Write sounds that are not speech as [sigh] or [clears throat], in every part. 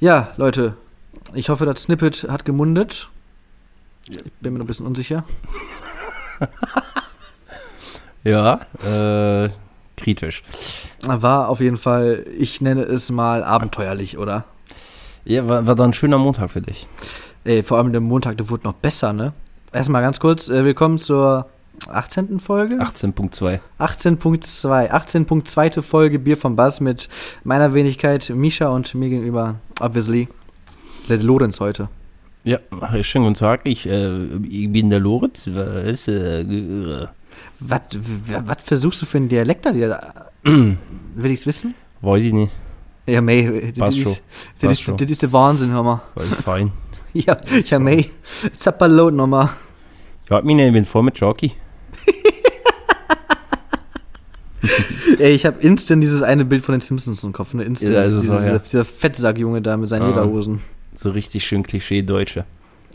Ja, Leute, ich hoffe, das Snippet hat gemundet. Ich bin mir noch ein bisschen unsicher. [laughs] Ja, äh, kritisch. War auf jeden Fall, ich nenne es mal abenteuerlich, oder? Ja, war, war doch ein schöner Montag für dich. Ey, vor allem der Montag, der wurde noch besser, ne? Erstmal ganz kurz, äh, willkommen zur 18. Folge? 18.2. 18.2. 18.2. Folge Bier vom Bass mit meiner Wenigkeit Misha und mir gegenüber, obviously, der Lorenz heute. Ja, schönen guten Tag. Ich, äh, ich bin der Lorenz. Was, äh, Was, was versuchst du für einen Dialekt da? [clears throat] Will ich's wissen? weiß ich nicht. Ja, May, das ist, das ist, das ist der Wahnsinn, hör mal. Ich fein. [laughs] Ja, ja, May, Zappalot nochmal. Ja, meine, ich bin voll mit Jockey. [laughs] Ey, ich habe instant dieses eine Bild von den Simpsons im Kopf, ne? Instant. Ja, ist es dieser, auch, ja. dieser, Fettsackjunge da mit seinen Ah. Lederhosen. So richtig schön Klischee-Deutsche.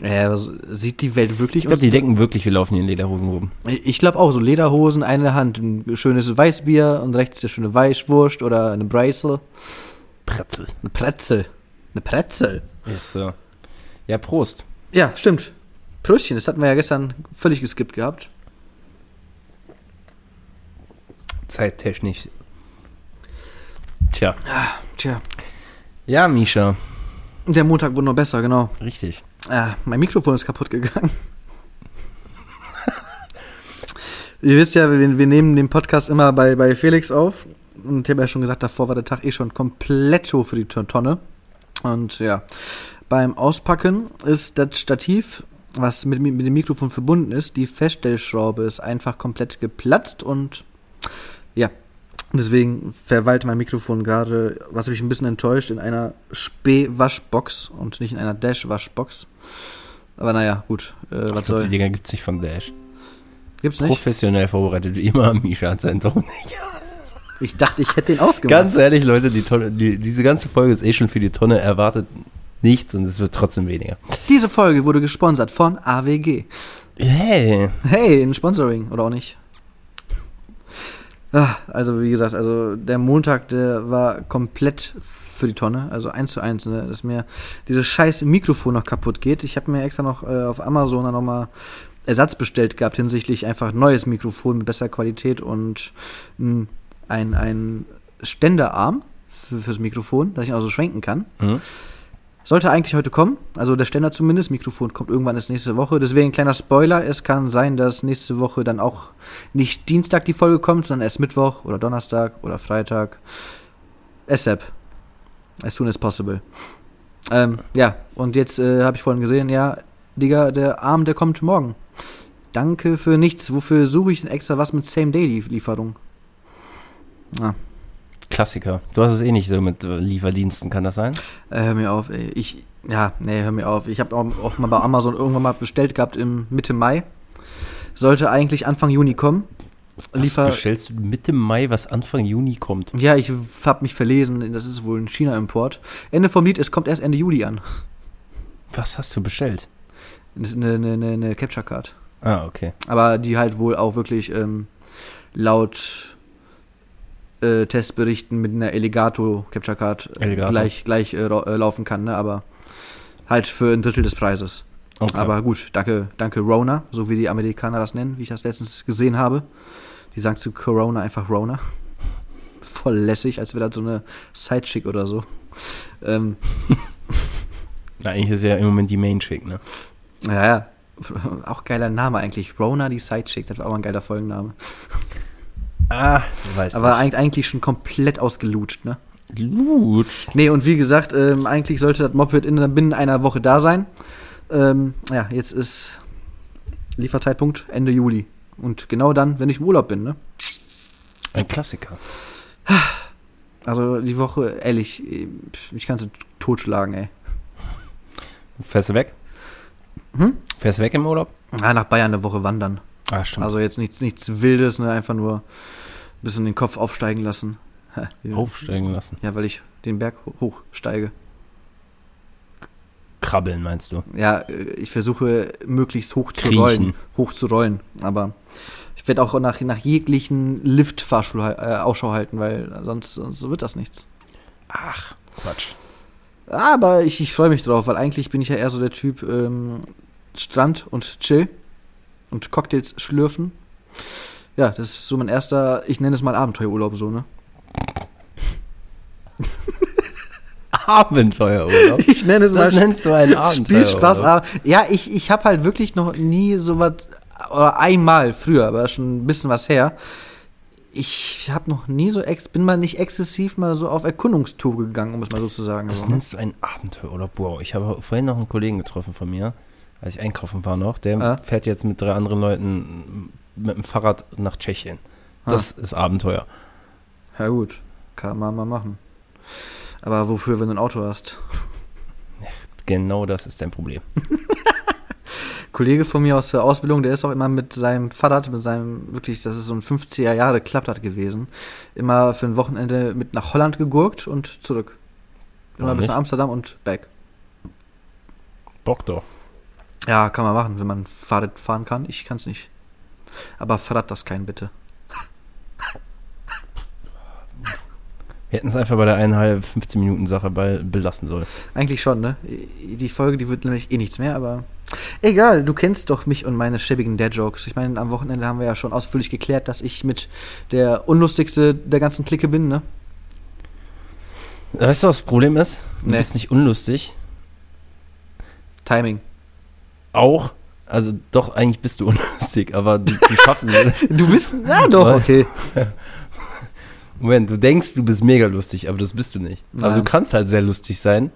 Ja, was, sieht die Welt wirklich Ich glaube, die denken wirklich, wir laufen hier in Lederhosen rum. Ich glaube auch, so Lederhosen, eine Hand, ein schönes Weißbier und rechts der schöne Weißwurst oder eine Brezel. Pretzel. Eine Pretzel. Eine Pretzel. Ist so. Ja, Prost. Ja, stimmt. Pröstchen, das hatten wir ja gestern völlig geskippt gehabt. Zeittechnisch. Tja. Tja. Ja, Misha. Der Montag wurde noch besser, genau. Richtig. Ah, mein Mikrofon ist kaputt gegangen. [laughs] Ihr wisst ja, wir, wir nehmen den Podcast immer bei, bei Felix auf. Und ich habe ja schon gesagt, davor war der Tag eh schon komplett hoch für die Tonne. Und ja, beim Auspacken ist das Stativ, was mit, mit dem Mikrofon verbunden ist, die Feststellschraube ist einfach komplett geplatzt und deswegen verweilt mein Mikrofon gerade, was mich ein bisschen enttäuscht, in einer Spee-Waschbox und nicht in einer Dash-Waschbox. Aber naja, gut, äh, was Ich glaub, soll. die Dinger gibt's nicht von Dash. Gibt's nicht? Professionell vorbereitet, wie immer Misha hat seinen Ton. Ich dachte, ich hätte den ausgemacht. Ganz ehrlich, Leute, die Tonne, die, diese ganze Folge ist eh schon für die Tonne. Erwartet nichts und es wird trotzdem weniger. Diese Folge wurde gesponsert von AWG. Hey. Hey, ein Sponsoring, oder auch nicht? Ah, also wie gesagt, also der Montag, der war komplett für die Tonne, also eins zu eins, ne, dass mir dieses scheiß Mikrofon noch kaputt geht. Ich habe mir extra noch äh, auf Amazon dann nochmal Ersatz bestellt gehabt hinsichtlich einfach neues Mikrofon mit besserer Qualität und mh, ein, ein Ständerarm für, fürs Mikrofon, dass ich ihn auch so schwenken kann. Mhm. Sollte eigentlich heute kommen, also der Ständer zumindest. Mikrofon kommt irgendwann erst nächste Woche. Deswegen kleiner Spoiler: Es kann sein, dass nächste Woche dann auch nicht Dienstag die Folge kommt, sondern erst Mittwoch oder Donnerstag oder Freitag. ASAP. As soon as possible. Ähm, ja, und jetzt äh, habe ich vorhin gesehen, ja, Digga, der Arm, der kommt morgen. Danke für nichts. Wofür suche ich denn extra was mit Same-Day-Lieferung? Ah, Klassiker. Du hast es eh nicht so mit äh, Lieferdiensten, kann das sein? Äh, hör mir auf, ey. Ich, ja, nee, hör mir auf. Ich habe auch, auch mal bei Amazon irgendwann mal bestellt gehabt im Mitte Mai. Sollte eigentlich Anfang Juni kommen. Was Liefer. bestellst du Mitte Mai, was Anfang Juni kommt? Ja, ich hab mich verlesen. Das ist wohl ein China-Import. Ende vom Lied, es kommt erst Ende Juli an. Was hast du bestellt? Eine, eine, eine, eine Capture Card. Ah, okay. Aber die halt wohl auch wirklich ähm, laut äh, Testberichten mit einer Ellegato Capture Card äh, Elgato. gleich, gleich äh, lau- laufen kann, ne? Aber halt für ein Drittel des Preises. okay. Aber gut, danke, danke Rona, so wie die Amerikaner das nennen, wie ich das letztens gesehen habe. Die sagen zu Corona einfach Rona. [laughs] Voll lässig, als wäre das so eine Sidechick oder so. Ähm, [laughs] Na, eigentlich ist ja im Moment die Main Chick, ne? ja, ja. [laughs] Auch geiler Name eigentlich. Rona, die Sidechick, das war auch ein geiler Folgenname. Ah, ich weiß Aber eig- eigentlich schon komplett ausgelutscht, ne? nicht. Gut. Nee, und wie gesagt, ähm, eigentlich sollte das Moped in, binnen einer Woche da sein. Ähm, ja, jetzt ist Lieferzeitpunkt Ende Juli. Und genau dann, wenn ich im Urlaub bin, ne? Ein Klassiker. Also die Woche, ehrlich, ich kann sie totschlagen, ey. Fährst du weg? Hm? Fährst du weg im Urlaub? Ah, nach Bayern eine Woche wandern. Ah, stimmt. Also jetzt nichts, nichts Wildes, ne? Einfach nur bisschen den Kopf aufsteigen lassen. Aufsteigen lassen. Ja, weil ich den Berg ho- hochsteige. Krabbeln, meinst du? Ja, äh, ich versuche möglichst hoch zu Kriechen. rollen. Hoch zu rollen. Aber ich werde auch nach, nach jeglichen Lift-Fahrstuhl äh, Ausschau halten, weil sonst, sonst wird das nichts. Ach, Quatsch. Aber ich, ich freue mich drauf, weil eigentlich bin ich ja eher so der Typ ähm, Strand und Chill und Cocktails schlürfen. Ja, das ist so mein erster, ich nenne es mal Abenteuerurlaub so, ne? [laughs] Abenteuerurlaub. Ich nenne es Das mal nennst du einen Abenteuerurlaub. Spielspaß. Aber, ja, ich, ich habe halt wirklich noch nie so was, oder einmal früher, aber schon ein bisschen was her. Ich habe noch nie so, ex, bin mal nicht exzessiv mal so auf Erkundungstour gegangen, um es mal so zu sagen. Das So, ne? nennst du einen Abenteuerurlaub. Wow, ich habe vorhin noch einen Kollegen getroffen von mir, als ich einkaufen war noch. Der Ah. fährt jetzt mit drei anderen Leuten mit dem Fahrrad nach Tschechien. Das ist Abenteuer. Ja gut, kann man mal machen. Aber wofür, wenn du ein Auto hast? Genau das ist dein Problem. [laughs] Kollege von mir aus der Ausbildung, der ist auch immer mit seinem Fahrrad, mit seinem, wirklich, das ist so ein 50er Jahre Klapprad gewesen, immer für ein Wochenende mit nach Holland gegurkt und zurück. Immer Warum bis nach Amsterdam und back. Bock doch. Ja, kann man machen, wenn man Fahrrad fahren kann. Ich kann es nicht. Aber verrat das kein, bitte. Wir hätten es einfach bei der eineinhalb, 15 Minuten Sache bei belassen sollen. Eigentlich schon, ne? Die Folge, die wird nämlich eh nichts mehr, aber egal, du kennst doch mich und meine schäbigen Dad-Jokes. Ich meine, am Wochenende haben wir ja schon ausführlich geklärt, dass ich mit der unlustigste der ganzen Clique bin, ne? Weißt du, was das Problem ist? Du Nee. bist nicht unlustig. Timing. Auch. Also doch, eigentlich bist du [laughs] unlustig, aber du, du schaffst es. Du bist, ja doch, okay. [laughs] Moment, du denkst, du bist mega lustig, aber das bist du nicht. Also Nein. du kannst halt sehr lustig sein,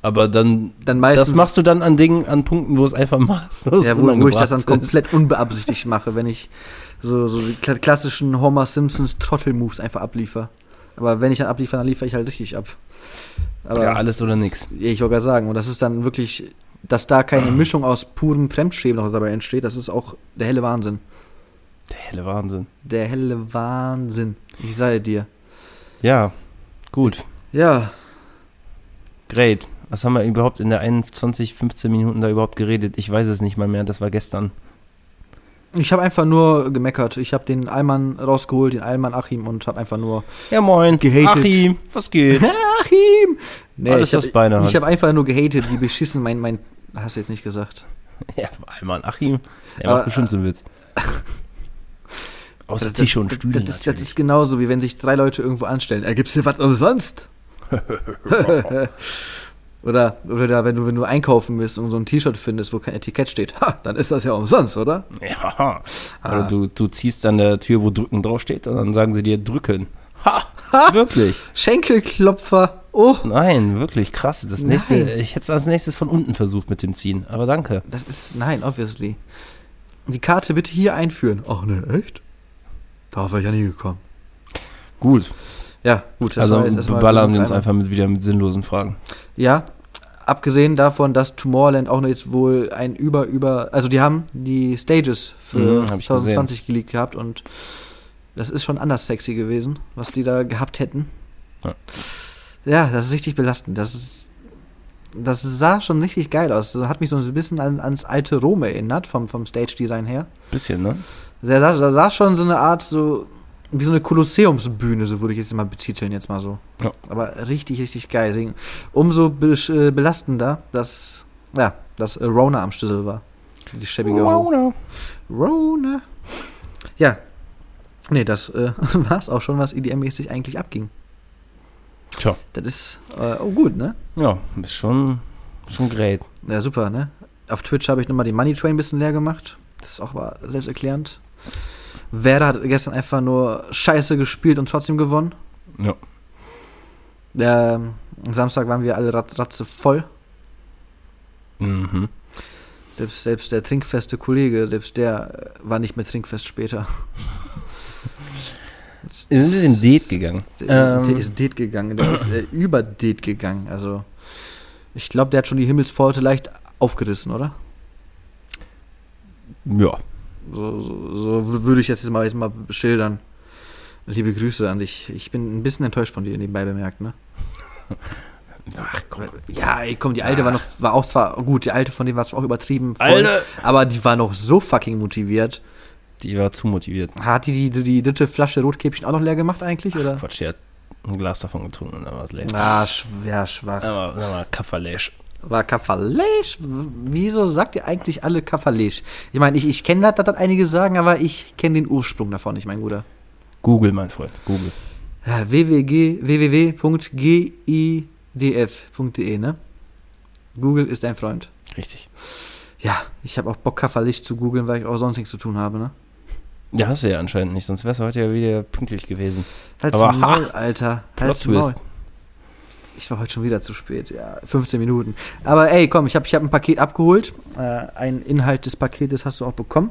aber dann, Dann meistens, das machst du dann an Dingen, an Punkten, wo es einfach maßlos ja, wo, wo ich das dann komplett unbeabsichtigt mache, wenn ich so, so die kla- klassischen Homer Simpsons Trottel-Moves einfach abliefer. Aber wenn ich dann abliefere, dann liefere ich halt richtig ab. Aber Ja, alles oder. Ja, ich wollte gerade sagen, und das ist dann wirklich, dass da keine Mischung aus purem Fremdschämen noch dabei entsteht, das ist auch der helle Wahnsinn. Der helle Wahnsinn. Der helle Wahnsinn. Ich sage dir. Ja, gut, Ja, great. Was haben wir überhaupt in der 21, 15 Minuten da überhaupt geredet? Ich weiß es nicht mal mehr, das war gestern. Ich habe einfach nur gemeckert. Ich habe den Allmann rausgeholt, den Allmann Achim und habe einfach nur Ja, moin. Gehatet. Achim, was geht? [laughs] Achim! Nee, Alles, ich Beine habe hat. hab einfach nur gehatet, wie beschissen mein, mein, hast du jetzt nicht gesagt. [laughs] ja, Allmann, Achim. Der Aber, macht bestimmt so einen Witz. [laughs] Außer Das- Tische und Stühle das, das, ist genauso, wie wenn sich drei Leute irgendwo anstellen. Er gibt's hier was umsonst? Oder, oder da, wenn du, wenn du einkaufen bist und so ein T-Shirt findest, wo kein Etikett steht, ha, dann ist das ja umsonst, oder? Ja. Ah. Oder du, du ziehst an der Tür, wo drücken draufsteht, und dann sagen sie dir drücken. Ha! Wirklich? Schenkelklopfer. Oh, Nein, wirklich krass. Das nächste, Nein. ich hätte es als nächstes von unten versucht mit dem Ziehen, aber danke. das ist, nein, obviously. Die Karte bitte hier einführen. Ach ne, echt? Darauf wäre ich ja nie gekommen. Gut. Ja, gut. also jetzt erstmal ballern wir uns einfach mit wieder mit sinnlosen Fragen. Ja, abgesehen davon, dass Tomorrowland auch noch jetzt wohl ein über, über, also die haben die Stages für Mhm, hab ich 2020 geleakt gehabt und das ist schon anders sexy gewesen, was die da gehabt hätten. Ja. Ja, das ist richtig belastend. Das ist, das sah schon richtig geil aus. Das hat mich so ein bisschen an, ans alte Rom erinnert, vom, vom Stage-Design her. Also, Bisschen, ne? Da sah, da sah schon so eine Art, so wie so eine Kolosseumsbühne, so würde ich jetzt mal betiteln, jetzt mal so. Ja. Aber richtig, richtig geil. Deswegen umso be äh, belastender, dass, ja, dass äh, Rona am Schlüssel war. Die schäbige Ho. Rona. Ja. Nee, das äh, [laughs] war es auch schon, was EDM-mäßig eigentlich abging. Tja. Das ist, äh, oh gut, ne? Ja, ist schon, schon great. Ja, super, ne? Auf Twitch habe ich nochmal den Money Train ein bisschen leer gemacht. Das ist auch mal selbsterklärend. Werder hat gestern einfach nur scheiße gespielt und trotzdem gewonnen. Ja. Am Samstag waren wir alle rat, ratze voll. Mhm. Selbst, selbst der trinkfeste Kollege, selbst der äh, war nicht mehr trinkfest später. [laughs] Ist ein bisschen Date gegangen. Der, Ähm. der ist Date gegangen, der ist äh, über Date gegangen. Also, ich glaube, der hat schon die Himmelspforte leicht aufgerissen, oder? Ja. So, so, so würde ich das jetzt mal, jetzt mal schildern. Liebe Grüße an dich. Ich bin ein bisschen enttäuscht von dir, nebenbei bemerkt, ne? [laughs] Ach, komm. Ja, ey, komm, die alte war noch, war auch zwar gut, die alte von dem war zwar auch übertrieben voll, Alter! aber die war noch so fucking motiviert. Die war zu motiviert. Hat die, die die dritte Flasche Rotkäppchen auch noch leer gemacht eigentlich, oder? Quatsch, der hat ein Glas davon getrunken und dann war es leer. Ah, sch ja, schwach. Aber dann war Kafferläsch. War Kafferlesch? Wieso sagt ihr eigentlich alle Kafferlesch? Ich meine, ich, ich kenne das, dass das einige sagen, aber ich kenne den Ursprung davon nicht, mein Guter. Google, mein Freund, Google. Ja, www, www.gidf.de, ne? Google ist dein Freund. Richtig. Ja, ich habe auch Bock, Kafferlicht zu googeln, weil ich auch sonst nichts zu tun habe, ne? Ja, hast du ja anscheinend nicht, sonst wärst du heute ja wieder pünktlich gewesen. Halt's Aber Maul, ha! Alter. Halt's Maul. Ich war heute schon wieder zu spät, ja, 15 Minuten. Aber ey, komm, ich habe ich hab ein Paket abgeholt. Äh, ein Inhalt des Paketes hast du auch bekommen.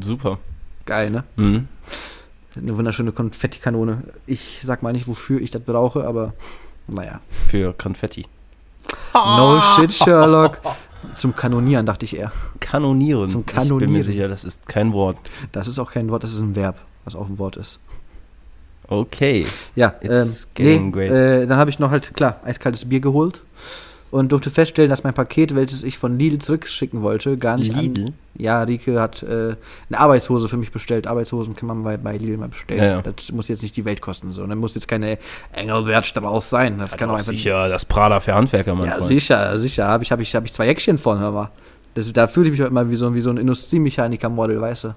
Super. Geil, ne? Mhm. Eine wunderschöne Konfettikanone. Ich sag mal nicht, wofür ich das brauche, aber naja. Für Konfetti. No shit, Sherlock. Zum Kanonieren, dachte ich eher. Kanonieren. Zum Ich bin mir Kanonieren. sicher, das ist kein Wort. Das ist auch kein Wort, das ist ein Verb, was auch ein Wort ist. Okay. Ja, It's ähm, nee, great. äh, dann habe ich noch halt, klar, eiskaltes Bier geholt und durfte feststellen, dass mein Paket, welches ich von Lidl zurückschicken wollte, gar nicht Lidl? An, ja, Rike hat äh, eine Arbeitshose für mich bestellt. Arbeitshosen kann man bei, bei Lidl mal bestellen. Ja, ja. Das muss jetzt nicht die Welt kosten. So. Und dann muss jetzt keine Engelbert Strauß sein. Das kann auch einfach sicher das Prada für Handwerker, mein Ja, Freund. sicher, sicher. Habe ich, hab ich, hab ich zwei Jäckchen von, hör mal. Das, da fühle ich mich auch immer wie so, wie so ein Industriemechaniker-Model, weißt du.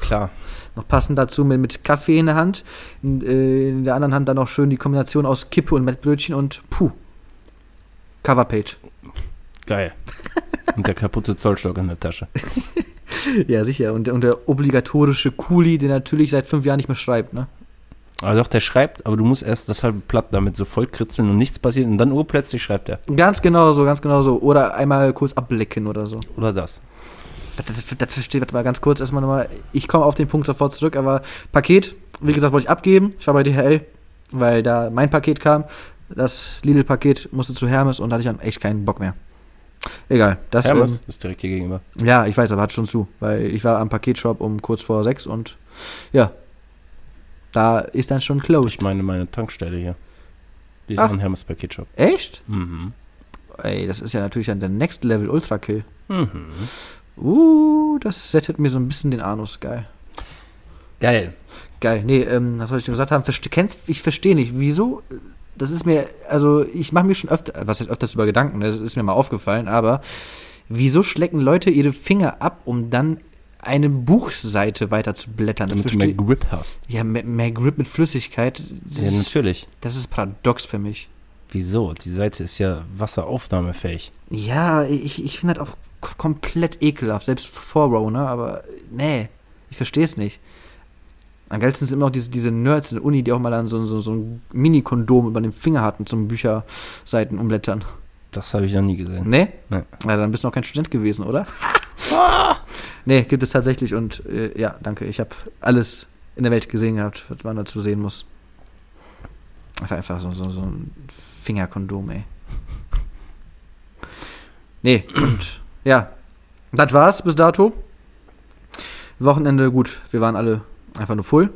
Klar. Noch passend dazu mit, mit Kaffee in der Hand. In, äh, in der anderen Hand dann noch schön die Kombination aus Kippe und Mettbrötchen und puh. Coverpage. Geil. Und der kaputte Zollstock in der Tasche. [laughs] Ja, sicher. Und, und der obligatorische Kuli, der natürlich seit fünf Jahren nicht mehr schreibt, ne? Aber doch, der schreibt, aber du musst erst das halbe Blatt damit so voll kritzeln und nichts passiert und dann urplötzlich schreibt er. Ganz genau so, ganz genau so. Oder einmal kurz ablecken oder so. Oder das. Das, das, versteht, warte mal ganz kurz erstmal nochmal. Ich komme auf den Punkt sofort zurück, aber Paket, wie gesagt, wollte ich abgeben. Ich war bei DHL, weil da mein Paket kam. Das Lidl-Paket musste zu Hermes und da hatte ich dann echt keinen Bock mehr. Egal. Das, Hermes ist direkt hier gegenüber. Ähm, ja, ich weiß, aber hat schon zu, weil ich war am Paketshop um kurz vor sechs und ja, da ist dann schon Ich closed. meine, meine Tankstelle hier. Die ist Ah. auch ein Hermes Paketshop. Echt? Mhm. Ey, das ist ja natürlich dann der Next Level Ultra Kill. Mhm. Uh, das settet mir so ein bisschen den Anus. Geil. Geil. Geil. Nee, ähm, was soll ich denn gesagt haben? Verste kennst, ich verstehe nicht, wieso. Das ist mir, also ich mache mir schon öfter, was heißt öfters über Gedanken, das ist mir mal aufgefallen, aber wieso schlecken Leute ihre Finger ab, um dann eine Buchseite weiter zu blättern? Das Damit du mehr Grip hast. ja, mehr, mehr Grip mit Flüssigkeit. Das, Ja, ist, natürlich. das ist paradox für mich. Wieso? Die Seite ist ja wasseraufnahmefähig. Ja, ich, ich finde das auch komplett ekelhaft, selbst vor ne? Aber nee, ich verstehe es nicht. Am geilsten sind immer noch diese, diese Nerds in der Uni, die auch mal dann so, so, so ein Mini-Kondom über den Finger hatten zum Bücherseiten umblättern. Das habe ich noch nie gesehen. Nee? Nee. Ja, dann bist du noch kein Student gewesen, oder? [laughs] nee, gibt es tatsächlich und äh, ja, danke. Ich habe alles in der Welt gesehen gehabt, was man dazu sehen muss. Einfach, einfach so, so, so ein Fingerkondom, ey. Nee, und ja, das war's bis dato. Wochenende, gut, wir waren alle einfach nur full.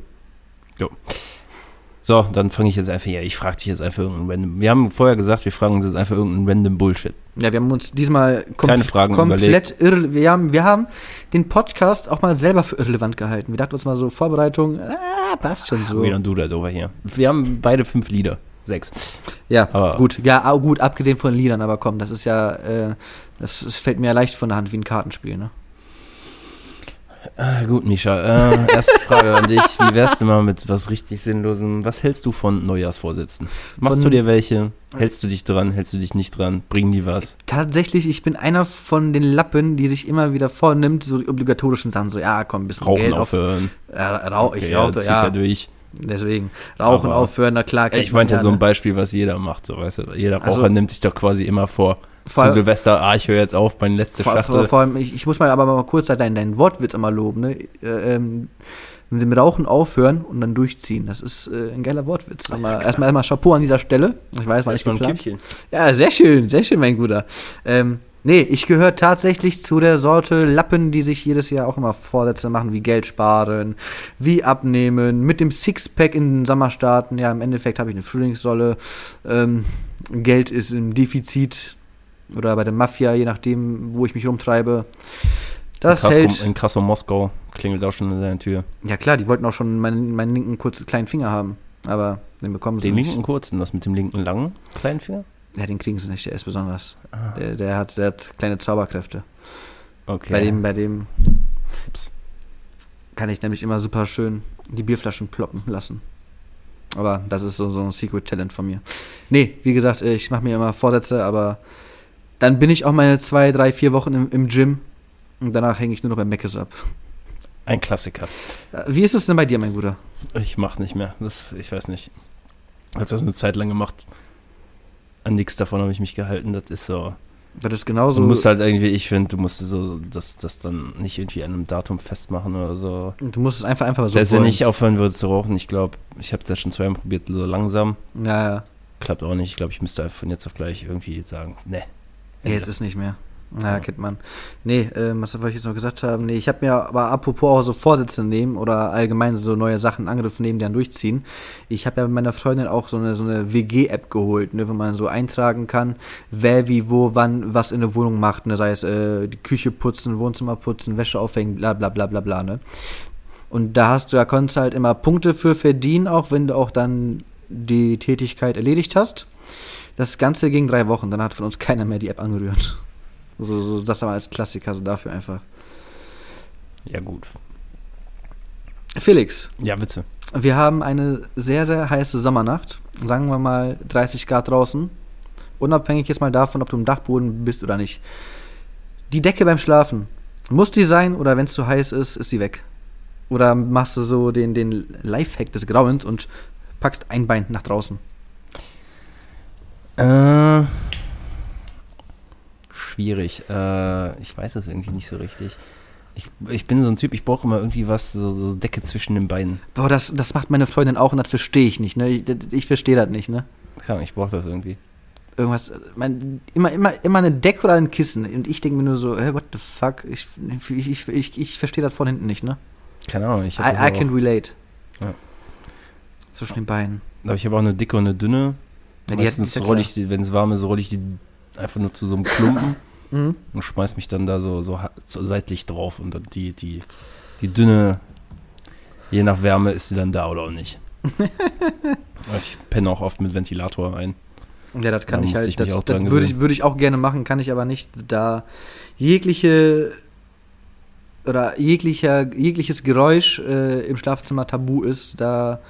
So, dann fange ich jetzt einfach hier. Ich frage dich jetzt einfach irgendeinen random. Wir haben vorher gesagt, wir fragen uns jetzt einfach irgendeinen random Bullshit. Ja, wir haben uns diesmal kom Keine Fragen komplett irre wir haben, wir haben den Podcast auch mal selber für irrelevant gehalten. Wir dachten uns mal so, Vorbereitung, ah, passt schon so. Don't do that over here. Wir haben beide fünf Lieder. Sechs. Ja, Aber- gut, ja, gut, abgesehen von den Liedern, aber komm, das ist ja, äh, das, das fällt mir ja leicht von der Hand wie ein Kartenspiel, ne? Ah, gut, Misha. Äh, erste Frage an dich. Wie wärst du mal mit was richtig Sinnlosem? Was hältst du von Neujahrsvorsätzen? Machst Von- du dir welche? Hältst du dich dran? Hältst du dich nicht dran? Bringen die was? Tatsächlich, ich bin einer von den Lappen, die sich immer wieder vornimmt, so die obligatorischen Sachen, so, ja, komm, ein bisschen Rauchen Geld auf. aufhören. Äh, rauch, ich Okay, ja, rauche, ja, ja durch. deswegen. Rauchen Aber- aufhören, na klar. Ich meinte ja so ein ne? Beispiel, was jeder macht, so weißt du. Jeder Raucher Also- nimmt sich doch quasi immer vor. Vor- zu Silvester, ah, ich höre jetzt auf, meine letzte Vor, Schachtel. vor, vor allem, ich, ich muss mal aber mal kurz deinen, deinen Wortwitz immer loben, ne? Äh, ähm, mit dem Rauchen aufhören und dann durchziehen. Das ist äh, ein geiler Wortwitz. Erstmal, erstmal, erstmal Chapeau an dieser Stelle. Ich weiß, war nicht Erstmal ein geplant. Ja, sehr schön, sehr schön, mein Guter. Ähm, nee, ich gehöre tatsächlich zu der Sorte Lappen, die sich jedes Jahr auch immer Vorsätze machen, wie Geld sparen, wie abnehmen, mit dem Sixpack in den Sommer starten. Ja, im Endeffekt habe ich eine Frühlingssolle. Ähm, Geld ist im Defizit oder bei der Mafia, je nachdem, wo ich mich rumtreibe. Das Krass, hält. in Krasso Moskau klingelt auch schon an deiner Tür. Ja klar, die wollten auch schon meinen, meinen linken kurzen kleinen Finger haben. Aber Den bekommen sie Den nicht. linken kurzen, was mit dem linken langen kleinen Finger? Ja, den kriegen sie nicht, der ist besonders. Ah, Der, der, hat, der hat kleine Zauberkräfte. okay. Bei dem, bei dem Ups. kann ich nämlich immer super schön die Bierflaschen ploppen lassen. Aber das ist so, so ein Secret Talent von mir. Nee, wie gesagt, ich mache mir immer Vorsätze, aber dann bin ich auch meine zwei, drei, vier Wochen im, im Gym und danach hänge ich nur noch beim Meckes ab. Ein Klassiker. Äh, Wie ist es denn bei dir, mein Bruder? Ich mach nicht mehr. Das, ich weiß nicht. Ich habe das eine Zeit lang gemacht. An nichts davon habe ich mich gehalten. Das ist so. Das ist genauso. Du musst halt irgendwie, ich finde, du musst so das, das dann nicht irgendwie an einem Datum festmachen oder so. du musst es einfach, einfach so Selbst wenn ich aufhören würde zu rauchen, ich glaube, ich habe das schon zweimal probiert, so langsam. Ja, ja. Klappt auch nicht. Ich glaube, ich müsste einfach von jetzt auf gleich irgendwie sagen, ne. Ja, Jetzt ist nicht mehr. Naja, Ja. kennt man. Nee, ähm, was wollte ich jetzt noch gesagt haben? Nee, ich habe mir aber apropos auch so Vorsätze nehmen oder allgemein so neue Sachen, Angriffe nehmen, die dann durchziehen. Ich habe ja mit meiner Freundin auch so eine, so eine WG-App geholt, ne, wo man so eintragen kann, wer wie wo wann was in der Wohnung macht, ne, sei es äh, die Küche putzen, Wohnzimmer putzen, Wäsche aufhängen, bla bla bla bla bla, ne. Und da hast du, da konntest du halt immer Punkte für verdienen, auch wenn du auch dann die Tätigkeit erledigt hast. Das Ganze ging drei Wochen, dann hat von uns keiner mehr die App angerührt. So, so das aber als Klassiker, so dafür einfach. Ja, gut. Felix, Ja, bitte. wir haben eine sehr, sehr heiße Sommernacht. Sagen wir mal 30 Grad draußen. Unabhängig jetzt mal davon, ob du im Dachboden bist oder nicht. Die Decke beim Schlafen. Muss die sein oder wenn es zu heiß ist, ist sie weg? Oder machst du so den, den Lifehack des Grauens und packst ein Bein nach draußen? Äh, schwierig. Äh, ich weiß das irgendwie nicht so richtig. Ich, ich bin so ein Typ, ich brauche immer irgendwie was, so, so Decke zwischen den Beinen. Boah, das, das macht meine Freundin auch und das verstehe ich nicht, ne? Ich, ich verstehe das nicht, ne? Ahnung, ich brauche das irgendwie. irgendwas, mein, immer, immer, immer eine Decke oder ein Kissen. Und ich denke mir nur so, hey, what the fuck? Ich, ich, ich, ich, ich verstehe das von hinten nicht, ne? Keine Ahnung, ich I, habe I can relate. Ja. Zwischen den Beinen. aber ich habe auch eine dicke und eine dünne. Ja, Meistens rolle ich wenn es warm ist, rolle ich die einfach nur zu so einem Klumpen [laughs] Mhm. und schmeiß mich dann da so, so, seitlich drauf und dann die, die, die dünne, je nach Wärme ist sie dann da oder auch nicht. [laughs] Ich penne auch oft mit Ventilator ein. Ja, das kann Da ich halt. ich das auch das würde ich, würde ich auch gerne machen, kann ich aber nicht, da jegliche oder jeglicher, jegliches Geräusch äh, im Schlafzimmer tabu ist, da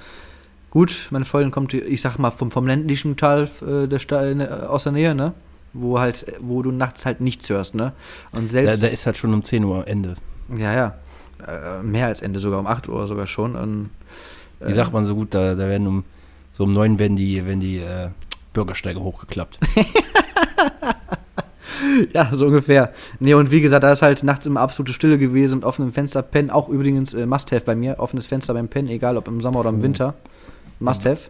gut, meine Freundin kommt, ich sag mal, vom, vom ländlichen Teil äh, der Sta äh, aus der Nähe, ne? Wo halt, wo du nachts halt nichts hörst, ne? Und Da, selbst. da ist halt schon um 10 Uhr Ende. Ja, ja. Äh, mehr als Ende, sogar um 8 Uhr sogar schon. Und, Wie sagt man so gut, da, da werden um so um 9 werden die, werden die äh, Bürgersteige hochgeklappt. [laughs] Ja, so ungefähr. Nee, und wie gesagt, da ist halt nachts immer absolute Stille gewesen mit offenem Fenster. Pennen, auch übrigens äh, Must-Have bei mir. Offenes Fenster beim Pennen, egal ob im Sommer oder im Oh. Winter. Must-Have.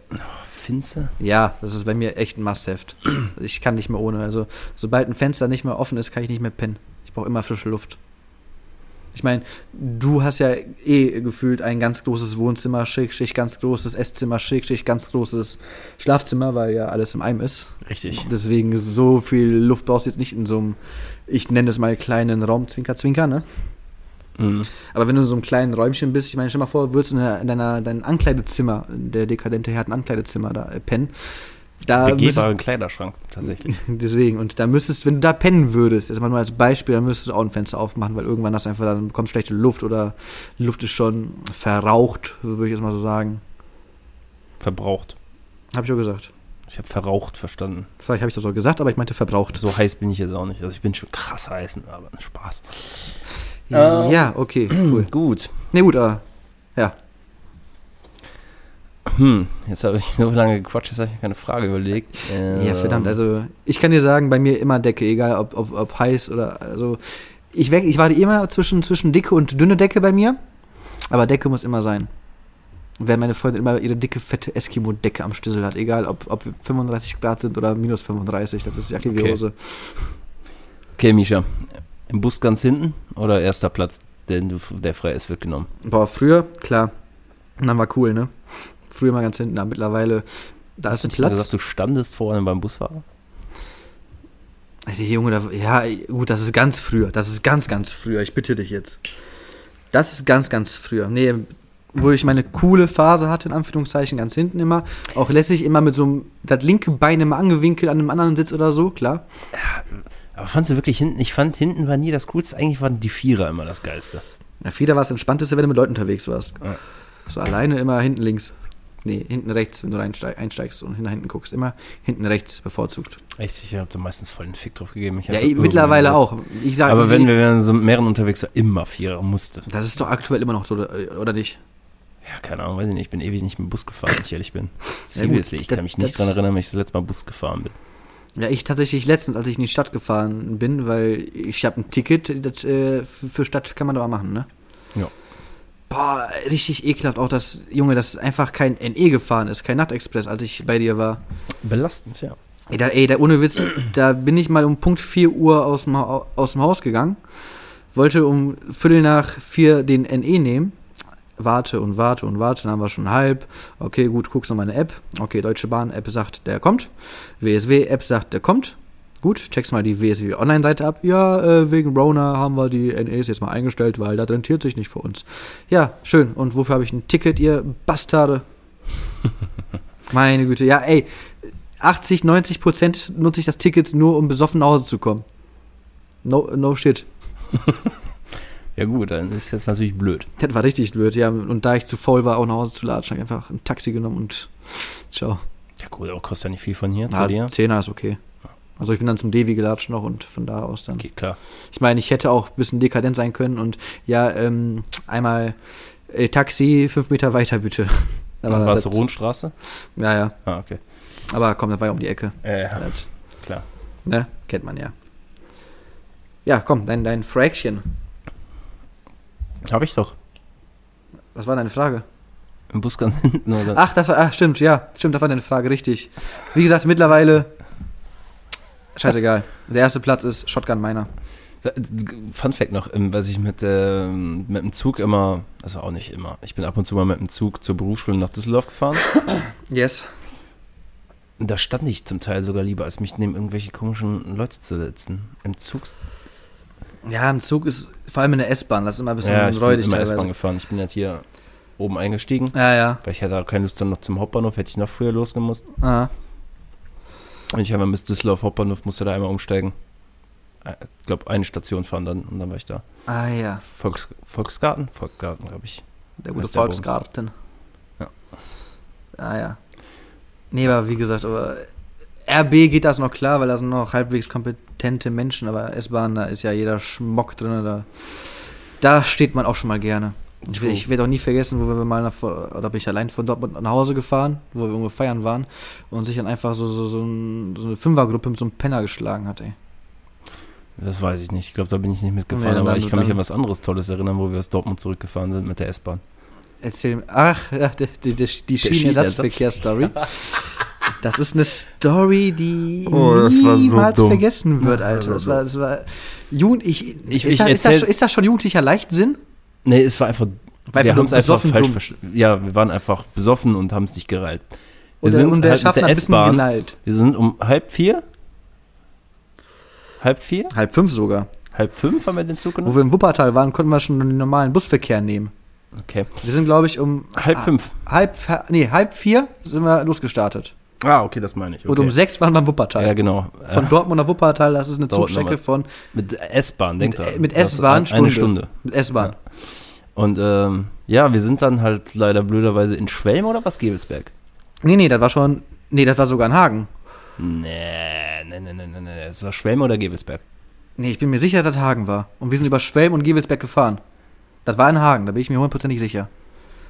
Finze? Ja, das ist bei mir echt ein Must-Have. [clears throat] Ich kann nicht mehr ohne. Also, sobald ein Fenster nicht mehr offen ist, kann ich nicht mehr pennen. Ich brauche immer frische Luft. Ich meine, du hast ja eh gefühlt ein ganz großes Wohnzimmer, schick, schick, ganz großes Esszimmer, schick, schick, ganz großes Schlafzimmer, weil ja alles im Einem ist. Richtig. Deswegen so viel Luft brauchst du jetzt nicht in so einem, ich nenne es mal kleinen Raum, Zwinker, Zwinker, ne? Mhm. Aber wenn du in so einem kleinen Räumchen bist, ich meine, stell mal vor, würdest in, deiner- in deiner, dein Ankleidezimmer, der dekadente Herr hat ein Ankleidezimmer da äh, pennen. Da Begehbaren Kleiderschrank, tatsächlich. [laughs] deswegen, und da müsstest, wenn du da pennen würdest, jetzt mal nur als Beispiel, dann müsstest du auch ein Fenster aufmachen, weil irgendwann hast du einfach, dann kommt schlechte Luft oder Luft ist schon verraucht, würde ich jetzt mal so sagen. Verbraucht. Habe ich auch gesagt. Ich habe verraucht verstanden. Vielleicht habe ich das auch gesagt, aber ich meinte verbraucht. So heiß bin ich jetzt auch nicht. Also ich bin schon krass heiß, aber Spaß. Ja, okay, cool. [clears throat] Gut. Ne, gut, aber ja. Hm, jetzt habe ich [laughs] so lange gequatscht, jetzt habe ich mir keine Frage überlegt. Ähm, Ja, verdammt, also ich kann dir sagen, bei mir immer Decke, egal ob, ob, ob heiß oder also ich, ich warte immer zwischen, zwischen dicke und dünne Decke bei mir, aber Decke muss immer sein. Wenn meine Freundin immer ihre dicke, fette Eskimo-Decke am Schlüssel hat, egal ob, ob 35 Grad sind oder minus 35, das ist Jacke wie Okay. Hose. Okay, Misha. Im Bus ganz hinten oder erster Platz, den du, der frei ist, wird genommen? Boah, früher, klar, dann war cool, ne? Früher mal ganz hinten, aber mittlerweile, da ist ein Hast du Platz. gesagt, du standest vorne beim Busfahrer? Also, Junge, da, ja, gut, das ist ganz früher. Das ist ganz, ganz früher. Ich bitte dich jetzt. Das ist ganz, ganz früher. Nee, wo ich meine coole Phase hatte, in Anführungszeichen, ganz hinten immer. Auch lässig immer mit so einem, das linke Bein immer angewinkelt an einem anderen Sitz oder so, klar. Aber fandst du wirklich hinten? Ich fand hinten war nie das Coolste. Eigentlich waren die Vierer immer das Geilste. Ja, Vierer war das Entspannteste, wenn du mit Leuten unterwegs warst. Ja. So alleine immer hinten links. Nee, hinten rechts, wenn du reinsteig, einsteigst und nach hinten guckst. Immer hinten rechts bevorzugt. Echt sicher, hab da meistens voll den Fick drauf gegeben. Ich Ja, ich, irgendwo mittlerweile auch. Ich sag, Aber ich wenn wir wären so mit mehreren unterwegs waren, immer Vierer musste. Das ist doch aktuell immer noch so, oder nicht? Ja, keine Ahnung, weiß ich nicht. Ich bin ewig nicht mit Bus gefahren, wenn ich ehrlich bin. Ja, gut, Seriously, ich das- kann mich nicht das- dran erinnern, wenn ich das letzte Mal Bus gefahren bin. Ja, ich tatsächlich letztens, als ich in die Stadt gefahren bin, weil ich habe ein Ticket, das, äh, für Stadt kann man doch mal machen, ne? Ja. Boah, richtig ekelhaft auch, dass, Junge, dass einfach kein NE gefahren ist, kein Nachtexpress, als ich bei dir war. Belastend, ja. Ey, da, ey, da ohne Witz, da bin ich mal um Punkt 4 Uhr aus dem, aus dem Haus gegangen, wollte um Viertel nach vier den NE nehmen, warte und warte und warte, dann haben wir schon halb, okay, gut, guckst noch meine App, okay, Deutsche Bahn App sagt, der kommt, WSW App sagt, der kommt, gut, checkst mal die WSW Online-Seite ab, ja, äh, wegen Rona haben wir die NEs jetzt mal eingestellt, weil das rentiert sich nicht für uns. Ja, schön, und wofür habe ich ein Ticket, ihr Bastarde? [laughs] Meine Güte, ja, ey, 80, 90 Prozent nutze ich das Ticket nur, um besoffen nach Hause zu kommen. No, no shit. [laughs] Ja gut, dann ist jetzt natürlich blöd. Das war richtig blöd, ja. Und da ich zu faul war, auch nach Hause zu latschen, habe ich einfach ein Taxi genommen und ciao. Ja gut, aber kostet ja nicht viel von hier zu Na, dir. Zehner ist okay. Also ich bin dann zum Devi gelatscht noch und von da aus dann. Okay, klar. Ich meine, ich hätte auch ein bisschen dekadent sein können und ja, ähm, einmal äh, Taxi, fünf Meter weiter bitte. [laughs] Aber war es Rohnstraße? Ja, ja. Ah, okay. Aber komm, das war ja um die Ecke. Äh, ja, Das, klar. ne? Kennt man ja. Ja, komm, dein, dein Fraction. Habe ich doch. Was war deine Frage? Im Bus ganz hinten oder? Ach, das war, ach, stimmt, ja, stimmt, das war deine Frage, richtig. Wie gesagt, mittlerweile, scheißegal. Der erste Platz ist Shotgun Miner. Fun Fact noch, ähm, was ich mit, ähm, mit dem Zug immer, also auch nicht immer, ich bin ab und zu mal mit dem Zug zur Berufsschule nach Düsseldorf gefahren. Yes. Da stand ich zum Teil sogar lieber, als mich neben irgendwelche komischen Leute zu setzen. Im Zug. Ja, im Zug ist, vor allem in der S-Bahn, das ist immer ein bisschen Ja, ich bin räudig immer teilweise. S-Bahn gefahren. Ich bin jetzt hier oben eingestiegen, Ja, ja. weil ich hatte auch keine Lust dann noch zum Hauptbahnhof, hätte ich noch früher losgemusst. Ah. Und ich habe bis Düsseldorf Hauptbahnhof, musste da einmal umsteigen. Äh, Ich glaube, eine Station fahren dann und dann war ich da. ah ja, Volks, Volksgarten? Volksgarten, glaube ich. der gute Volksgarten. Ja. Ah ja. Nee, aber wie gesagt, aber RB geht das noch klar, weil da sind noch halbwegs kompetente Menschen, aber S-Bahn, da ist ja jeder Schmock drin, da, da steht man auch schon mal gerne. Ich, ich werde auch nie vergessen, wo wir mal nach, oder bin ich allein von Dortmund nach Hause gefahren, wo wir irgendwo feiern waren und sich dann einfach so, so, so, ein, so eine Fünfergruppe mit so einem Penner geschlagen hat, ey. Das weiß ich nicht. Ich glaube, da bin ich nicht mitgefahren, Nee, aber ich kann mich an was anderes Tolles erinnern, wo wir aus Dortmund zurückgefahren sind mit der S-Bahn. Erzähl mir. Ach, ja, die, die, die, die Schienenersatzverkehr-Story. [laughs] Das ist eine Story, die Oh, so niemals dumm. vergessen wird, Das Alter. so Das war, das war Jugend, ich, Ich- ist, ich das, ist, schon- ist das schon jugendlicher Leichtsinn? Nee, es war einfach. Weil wir haben es einfach besoffen falsch verstanden. Ja, wir waren einfach besoffen und haben es nicht gereilt. Wir Und, der- sind und der halt mit Schaffner der ein bisschen S-Bahn. Wir sind um halb vier. Halb vier? Halb fünf sogar. Halb fünf haben wir den Zug Wo genommen? wir im Wuppertal waren, konnten wir schon den normalen Busverkehr nehmen. Okay. Wir sind, glaube ich, um Halb fünf. halb, nee, halb vier sind wir losgestartet. Ah, okay, das meine ich. Okay. Und um sechs waren wir im Wuppertal. ja, genau. Von Äh, Dortmund nach Wuppertal, das ist eine Zugstrecke von mit S-Bahn, denkt Mit- dran. mit S-Bahn ein- Eine Stunde. Mit S-Bahn. Und ähm, ja, wir sind dann halt leider blöderweise in Schwelm oder was? Gebelsberg? Nee, nee, das war schon. Nee, das war sogar in Hagen. Nee, nee, nee, nee, nee, nee. Es war Schwelm oder Gebelsberg? Nee, ich bin mir sicher, dass das Hagen war. Und wir sind über Schwelm und Gevelsberg gefahren. Das war in Hagen, da bin ich mir hundertprozentig sicher.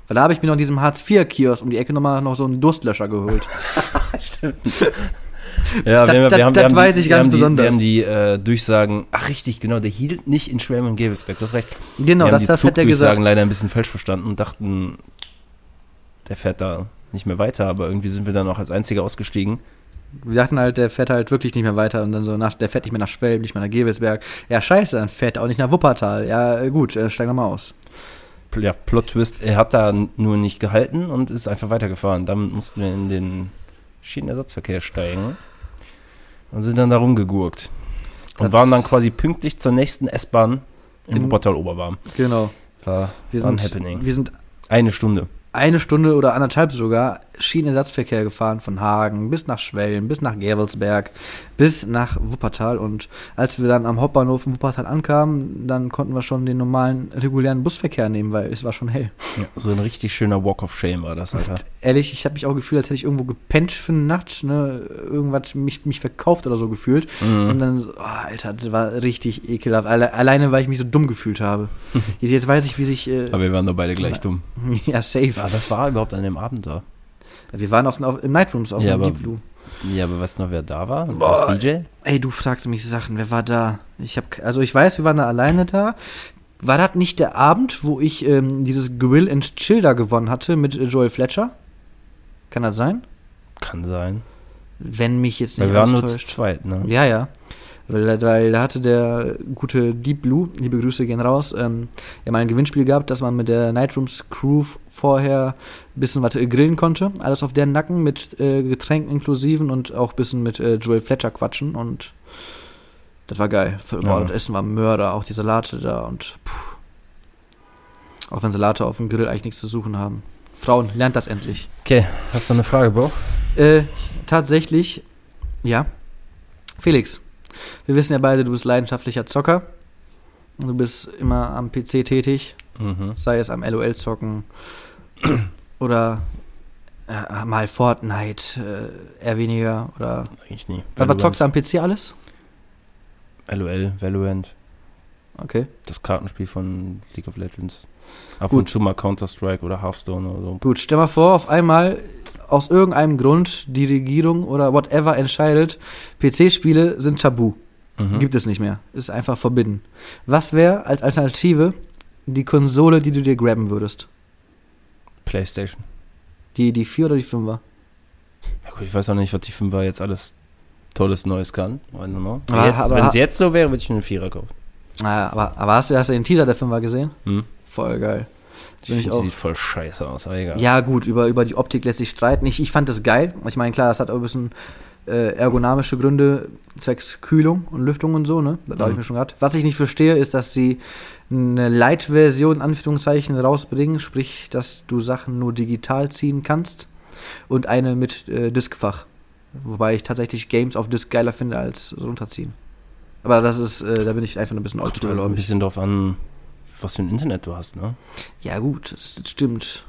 Weil da habe ich mir noch in diesem Hartz-IV-Kiosk um die Ecke nochmal noch so einen Durstlöscher geholt. [laughs] [laughs] Ja, Das- wir, haben- das- wir haben, das wir haben weiß die, ich ganz haben die, besonders. Wir haben die äh, Durchsagen, ach richtig, genau, der hielt nicht in Schwelm und Gebelsberg, du hast recht. Genau, wir das, haben die das hat er gesagt. leider ein bisschen falsch verstanden und dachten, der fährt da nicht mehr weiter, aber irgendwie sind wir dann auch als Einziger ausgestiegen. Wir dachten halt, der fährt halt wirklich nicht mehr weiter. Und dann so, nach, der fährt nicht mehr nach Schwelm, nicht mehr nach Gevelsberg. Ja, scheiße, dann fährt er auch nicht nach Wuppertal. Ja, äh, gut, äh, steigen wir mal aus. Ja, Plot-Twist, er hat da nur nicht gehalten und ist einfach weitergefahren. Damit mussten wir in den Schienenersatzverkehr steigen und sind dann da rumgegurkt. Und Das- waren dann quasi pünktlich zur nächsten S-Bahn in In- Wuppertal-Oberbarm. Genau. War, Wir war ein sind, Happening. wir sind Eine Stunde. eine Stunde oder anderthalb sogar Schienenersatzverkehr gefahren von Hagen bis nach Schwellen, bis nach Gerwelsberg, bis nach Wuppertal. Und als wir dann am Hauptbahnhof in Wuppertal ankamen, dann konnten wir schon den normalen, regulären Busverkehr nehmen, weil es war schon hell. Ja, so ein richtig schöner Walk of Shame war das, Alter. [laughs] Ehrlich, ich habe mich auch gefühlt, als hätte ich irgendwo gepennt für eine Nacht, ne, irgendwas mich, mich verkauft oder so gefühlt. Mhm. Und dann so, oh, Alter, das war richtig ekelhaft. Alle, alleine, weil ich mich so dumm gefühlt habe. [laughs] Jetzt, jetzt weiß ich, wie sich, äh, Aber wir waren da beide gleich dumm. [laughs] ja, safe. Ah, das war überhaupt an dem Abend da. Wir waren auf, auf, im Nightrooms auf Ja, dem aber- Deep Blue. Ja, aber weißt du noch, wer da war? Boah. Das DJ? Ey, du fragst mich Sachen. Wer war da? Ich habe, also ich weiß, wir waren da alleine da. War das nicht der Abend, wo ich ähm, dieses Grill and Chill da gewonnen hatte mit äh, Joel Fletcher? Kann das sein? Kann sein. Wenn mich jetzt Weil nicht wir waren nur zu zweit, ne? Ja, ja. Weil, weil da hatte der gute Deep Blue, liebe Grüße gehen raus, ähm, ja mal ein Gewinnspiel gehabt, dass man mit der Nightrooms Crew vorher ein bisschen was äh, grillen konnte. Alles auf deren Nacken mit äh, Getränken inklusiven und auch ein bisschen mit äh, Joel Fletcher quatschen und das war geil. Boah, Ja. das Essen war Mörder, auch die Salate da und puh. Auch wenn Salate auf dem Grill eigentlich nichts zu suchen haben. Frauen, lernt das endlich. Okay, hast du eine Frage, Bro? Äh, tatsächlich, ja. Felix, wir wissen ja beide, du bist leidenschaftlicher Zocker. Du bist immer am PC tätig, Mhm. sei es am LOL zocken [clears throat] oder äh, mal Fortnite, äh, eher weniger oder. Eigentlich nie. Was, was zockst du am PC alles? LOL, Valorant, Okay. das Kartenspiel von League of Legends. Ab Gut. und zu mal Counter-Strike oder Hearthstone oder so. Gut, stell mal vor, auf einmal aus irgendeinem Grund die Regierung oder whatever entscheidet, PC-Spiele sind tabu. Mhm. Gibt es nicht mehr. Ist einfach verbieten. Was wäre als Alternative die Konsole, die du dir grabben würdest? Playstation. Die, die 4 oder die 5er? Ja gut, ich weiß auch nicht, was die 5er jetzt alles tolles Neues kann. Wenn es jetzt so wäre, würde ich mir einen Vierer kaufen. Naja, aber, aber hast, du, hast du den Teaser der 5er gesehen? Hm? Voll geil. Bin ich auch. sieht voll scheiße aus, aber egal. Ja, gut, über, über die Optik lässt sich streiten. Ich, ich fand das geil. Ich meine, klar, es hat auch ein bisschen äh, ergonomische Gründe, zwecks Kühlung und Lüftung und so, ne? Da habe ich Mhm. mir schon gehabt. Was ich nicht verstehe, ist, dass sie eine Light-Version, in Anführungszeichen, rausbringen, sprich, dass du Sachen nur digital ziehen kannst und eine mit äh, Diskfach. Wobei ich tatsächlich Games auf Disk geiler finde als runterziehen. Aber das ist, äh, da bin ich einfach ein bisschen oldschool, ein bisschen drauf an, was für ein Internet du hast, ne? Ja, gut, das, das stimmt.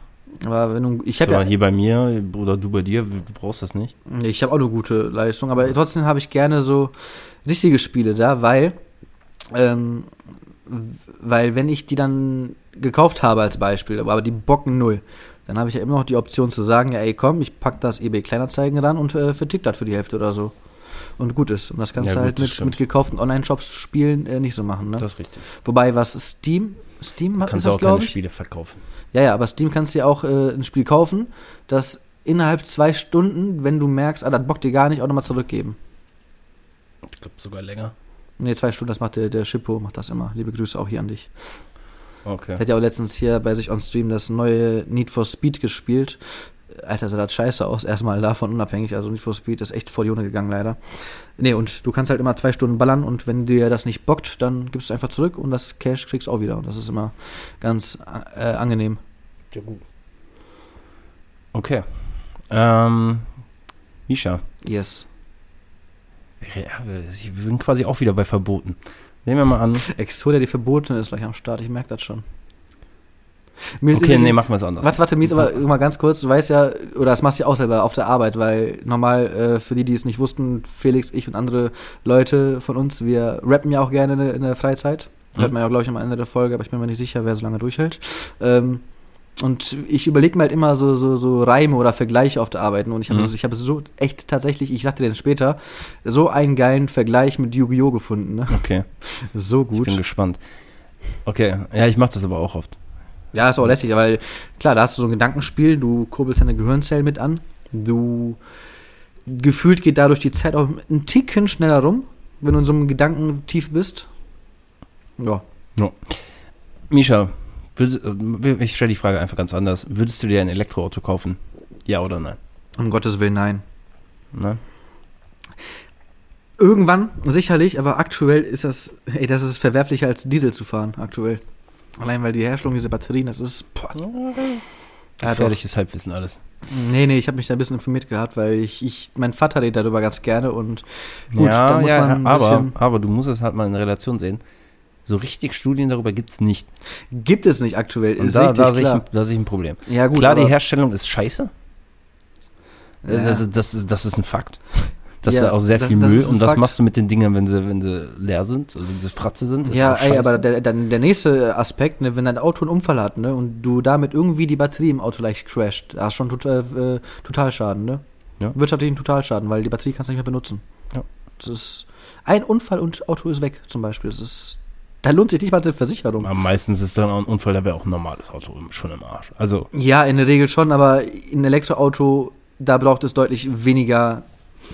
Aber wenn du, ich habe ja, hier bei mir oder du bei dir, du brauchst das nicht. Ich habe auch eine gute Leistung, aber trotzdem habe ich gerne so richtige Spiele da, weil, ähm, weil wenn ich die dann gekauft habe als Beispiel, aber die bocken null, dann habe ich ja immer noch die Option zu sagen, ja ey komm, ich pack das eBay Kleinanzeigen ran und äh, vertick das für die Hälfte oder so. Und gut ist. Und das kannst Ja, du halt mit, mit gekauften Online-Shops spielen äh, nicht so machen, ne? Das ist richtig. Wobei was Steam, Steam ist Kannst das, auch keine ich? Spiele verkaufen. Ja, ja, aber Steam kannst du ja auch äh, ein Spiel kaufen, das innerhalb zwei Stunden, wenn du merkst, ah, das bockt dir gar nicht, auch nochmal zurückgeben. Ich glaube sogar länger. Nee, zwei Stunden, das macht der, der Schippo, macht das immer. Liebe Grüße auch hier an dich. Okay. Der hat ja auch letztens hier bei sich on Stream das neue Need for Speed gespielt. Alter, sah das scheiße aus, erstmal davon unabhängig. Also Need for Speed ist echt vor die Hunde gegangen, leider. Nee, und du kannst halt immer zwei Stunden ballern und wenn dir das nicht bockt, dann gibst du einfach zurück und das Cash kriegst du auch wieder. Und das ist immer ganz äh, angenehm. Okay. Ähm, Misha. Yes. Ja, wir sind quasi auch wieder bei Verboten. Nehmen wir mal an. Exodia, die verboten ist gleich am Start, ich merke das schon. Mir Okay, nee, machen wir es anders. Warte, warte, Mies, aber mal ganz kurz, du weißt ja, oder das machst du ja auch selber auf der Arbeit, weil normal, äh, für die, die es nicht wussten, Felix, ich und andere Leute von uns, wir rappen ja auch gerne in der, Freizeit. Hört Mhm. man ja, glaube ich, am Ende der Folge, aber ich bin mir nicht sicher, wer so lange durchhält. Ähm, und ich überlege mir halt immer so, so, so Reime oder Vergleiche auf der Arbeit. Und ich habe Mhm. ich hab so echt tatsächlich, ich sagte dir später, so einen geilen Vergleich mit Yu-Gi-Oh! gefunden. Ne? Okay, [laughs] So ich gut. bin gespannt. Okay, ja, ich mache das aber auch oft. Ja, ist auch lässig, weil klar, da hast du so ein Gedankenspiel, du kurbelst deine Gehirnzellen mit an, du gefühlt geht dadurch die Zeit auch einen Ticken schneller rum, wenn du in so einem Gedanken tief bist. Ja. Misha, würd, äh, ich stelle die Frage einfach ganz anders. Würdest du dir ein Elektroauto kaufen? Ja oder nein? Um Gottes Willen, nein. Nein? Irgendwann, sicherlich, aber aktuell ist das, ey, das ist verwerflicher als Diesel zu fahren, aktuell. Allein weil die Herstellung dieser Batterien, das ist. Boah. Ja. Gefährliches Halbwissen alles. Nee, nee, ich habe mich da ein bisschen informiert gehabt, weil ich, ich mein Vater redet darüber ganz gerne und gut, ja, da muss ja, man ein aber, bisschen. aber du musst es halt mal in Relation sehen. So richtig Studien darüber gibt's nicht. Gibt es nicht aktuell, Und ist da, richtig da, sehe ich, da sehe ich ein Problem. ja, gut, Klar, die Herstellung ist scheiße. Ja. Das, ist- das, ist, das ist ein Fakt. Das Ja, ist auch sehr viel das Müll und Fakt. machst du mit den Dingern, wenn sie, wenn sie leer sind, also wenn sie Fratze sind. Ja, ey, aber der, der, der nächste Aspekt, ne, wenn dein Auto einen Unfall hat, ne, und du damit irgendwie die Batterie im Auto leicht crasht, da hast schon total, äh, Totalschaden, ne? Ja. Wirtschaftlichen Totalschaden, weil die Batterie kannst du nicht mehr benutzen. Ja. Das ist ein Unfall und Auto ist weg, zum Beispiel. Das ist, da lohnt sich nicht mal die Versicherung. Aber meistens ist dann auch ein Unfall, da wäre auch ein normales Auto schon im Arsch. Also, Ja, in der Regel schon, aber ein Elektroauto, da braucht es deutlich weniger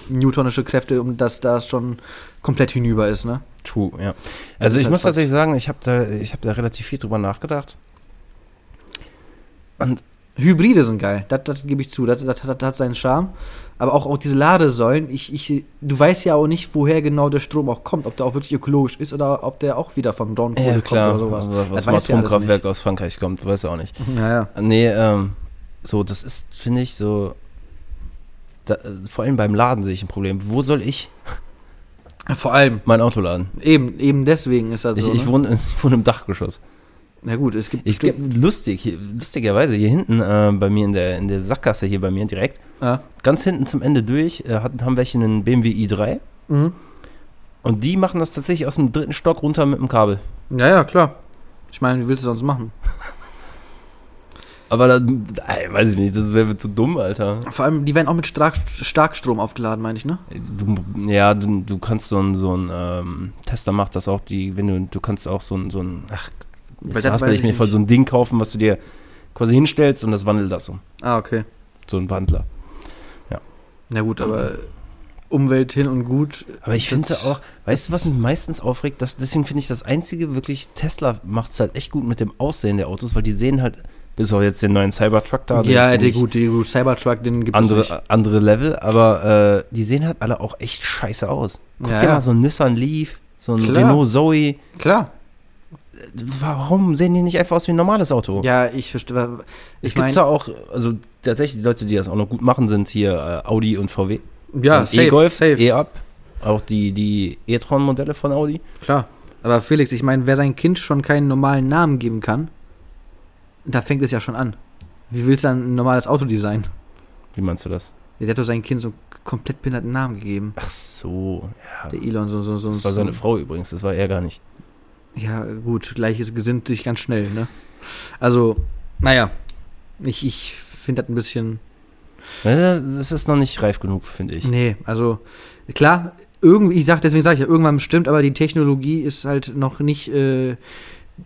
newtonische Kräfte, um dass das schon komplett hinüber ist, ne? true, ja. Also ich halt muss Fakt. tatsächlich sagen, ich habe da, ich hab da relativ viel drüber nachgedacht. Und Hybride sind geil, das, das gebe ich zu, das, das, das hat seinen Charme. Aber auch, auch diese Ladesäulen, ich, ich, du weißt ja auch nicht, woher genau der Strom auch kommt, ob der auch wirklich ökologisch ist oder ob der auch wieder vom Braunkohle ja, kommt oder sowas. also, was Das vom ja Atomkraftwerk aus Frankreich kommt, weiß ich auch nicht. nicht. Ja, ja. Nee, ähm, so, das ist, finde ich, so, da, vor allem beim Laden sehe ich ein Problem. Wo soll ich Vor allem, mein Auto laden? eben, eben deswegen ist das Ich, so. ich, ne? wohne, [laughs] ich wohne im Dachgeschoss. Na gut, es gibt Ich bestimmt- lustig, hier- lustigerweise, hier hinten äh, bei mir in der, in der Sackgasse hier bei mir direkt, Ja. ganz hinten zum Ende durch, äh, hat, haben welche einen BMW i3 Mhm. und die machen das tatsächlich aus dem dritten Stock runter mit dem Kabel. ja, ja, klar. Ich meine, wie willst du sonst machen? [laughs] Aber da, ey, weiß ich nicht, das wäre mir zu dumm, Alter. Vor allem, die werden auch mit Stark, Starkstrom aufgeladen, meine ich, ne? Du, ja, du, du kannst so ein, so ein ähm, Tesla macht das auch, die, wenn du, du kannst auch so ein, so ein, ach, jetzt das hast mir ich nicht voll so ein Ding kaufen, was du dir quasi hinstellst und das wandelt das um. Ah, okay. So ein Wandler. Na gut, aber Umwelt hin und gut. Aber ich finde Das- auch, weißt du, was mich meistens aufregt? Das, deswegen finde ich das einzige wirklich, Tesla macht es halt echt gut mit dem Aussehen der Autos, weil die sehen halt, bis auf jetzt den neuen Cybertruck da. ja, der ich gut, der gut Cybertruck, den gibt es nicht. Andere, andere Level, aber äh, die sehen halt alle auch echt scheiße aus. Guck Ja, dir ja. mal so ein Nissan Leaf, so ein Klar. Renault Zoe. Klar. Warum sehen die nicht einfach aus wie ein normales Auto? Ja, ich verstehe. es gibt da auch, also tatsächlich die Leute, die das auch noch gut machen, sind hier äh, Audi und VW. ja, ein E-Golf. E-Up, auch die, die e-tron-Modelle von Audi. Klar. Aber Felix, ich meine, wer sein Kind schon keinen normalen Namen geben kann, da fängt es ja schon an. Wie willst du dann ein normales Auto designen? Wie meinst du das? Der hat doch seinem Kind so einen komplett behinderten Namen gegeben. Ach so, ja. Der Elon, so, so, so. Das war so, seine Frau übrigens, das war er gar nicht. Ja, gut, gleiches gesinnt sich ganz schnell, ne? Also, naja. Ich, ich finde das ein bisschen. Das das ist noch nicht reif genug, finde ich. Nee, also klar, irgendwie, ich sag, deswegen sage ich ja, irgendwann bestimmt, aber die Technologie ist halt noch nicht äh,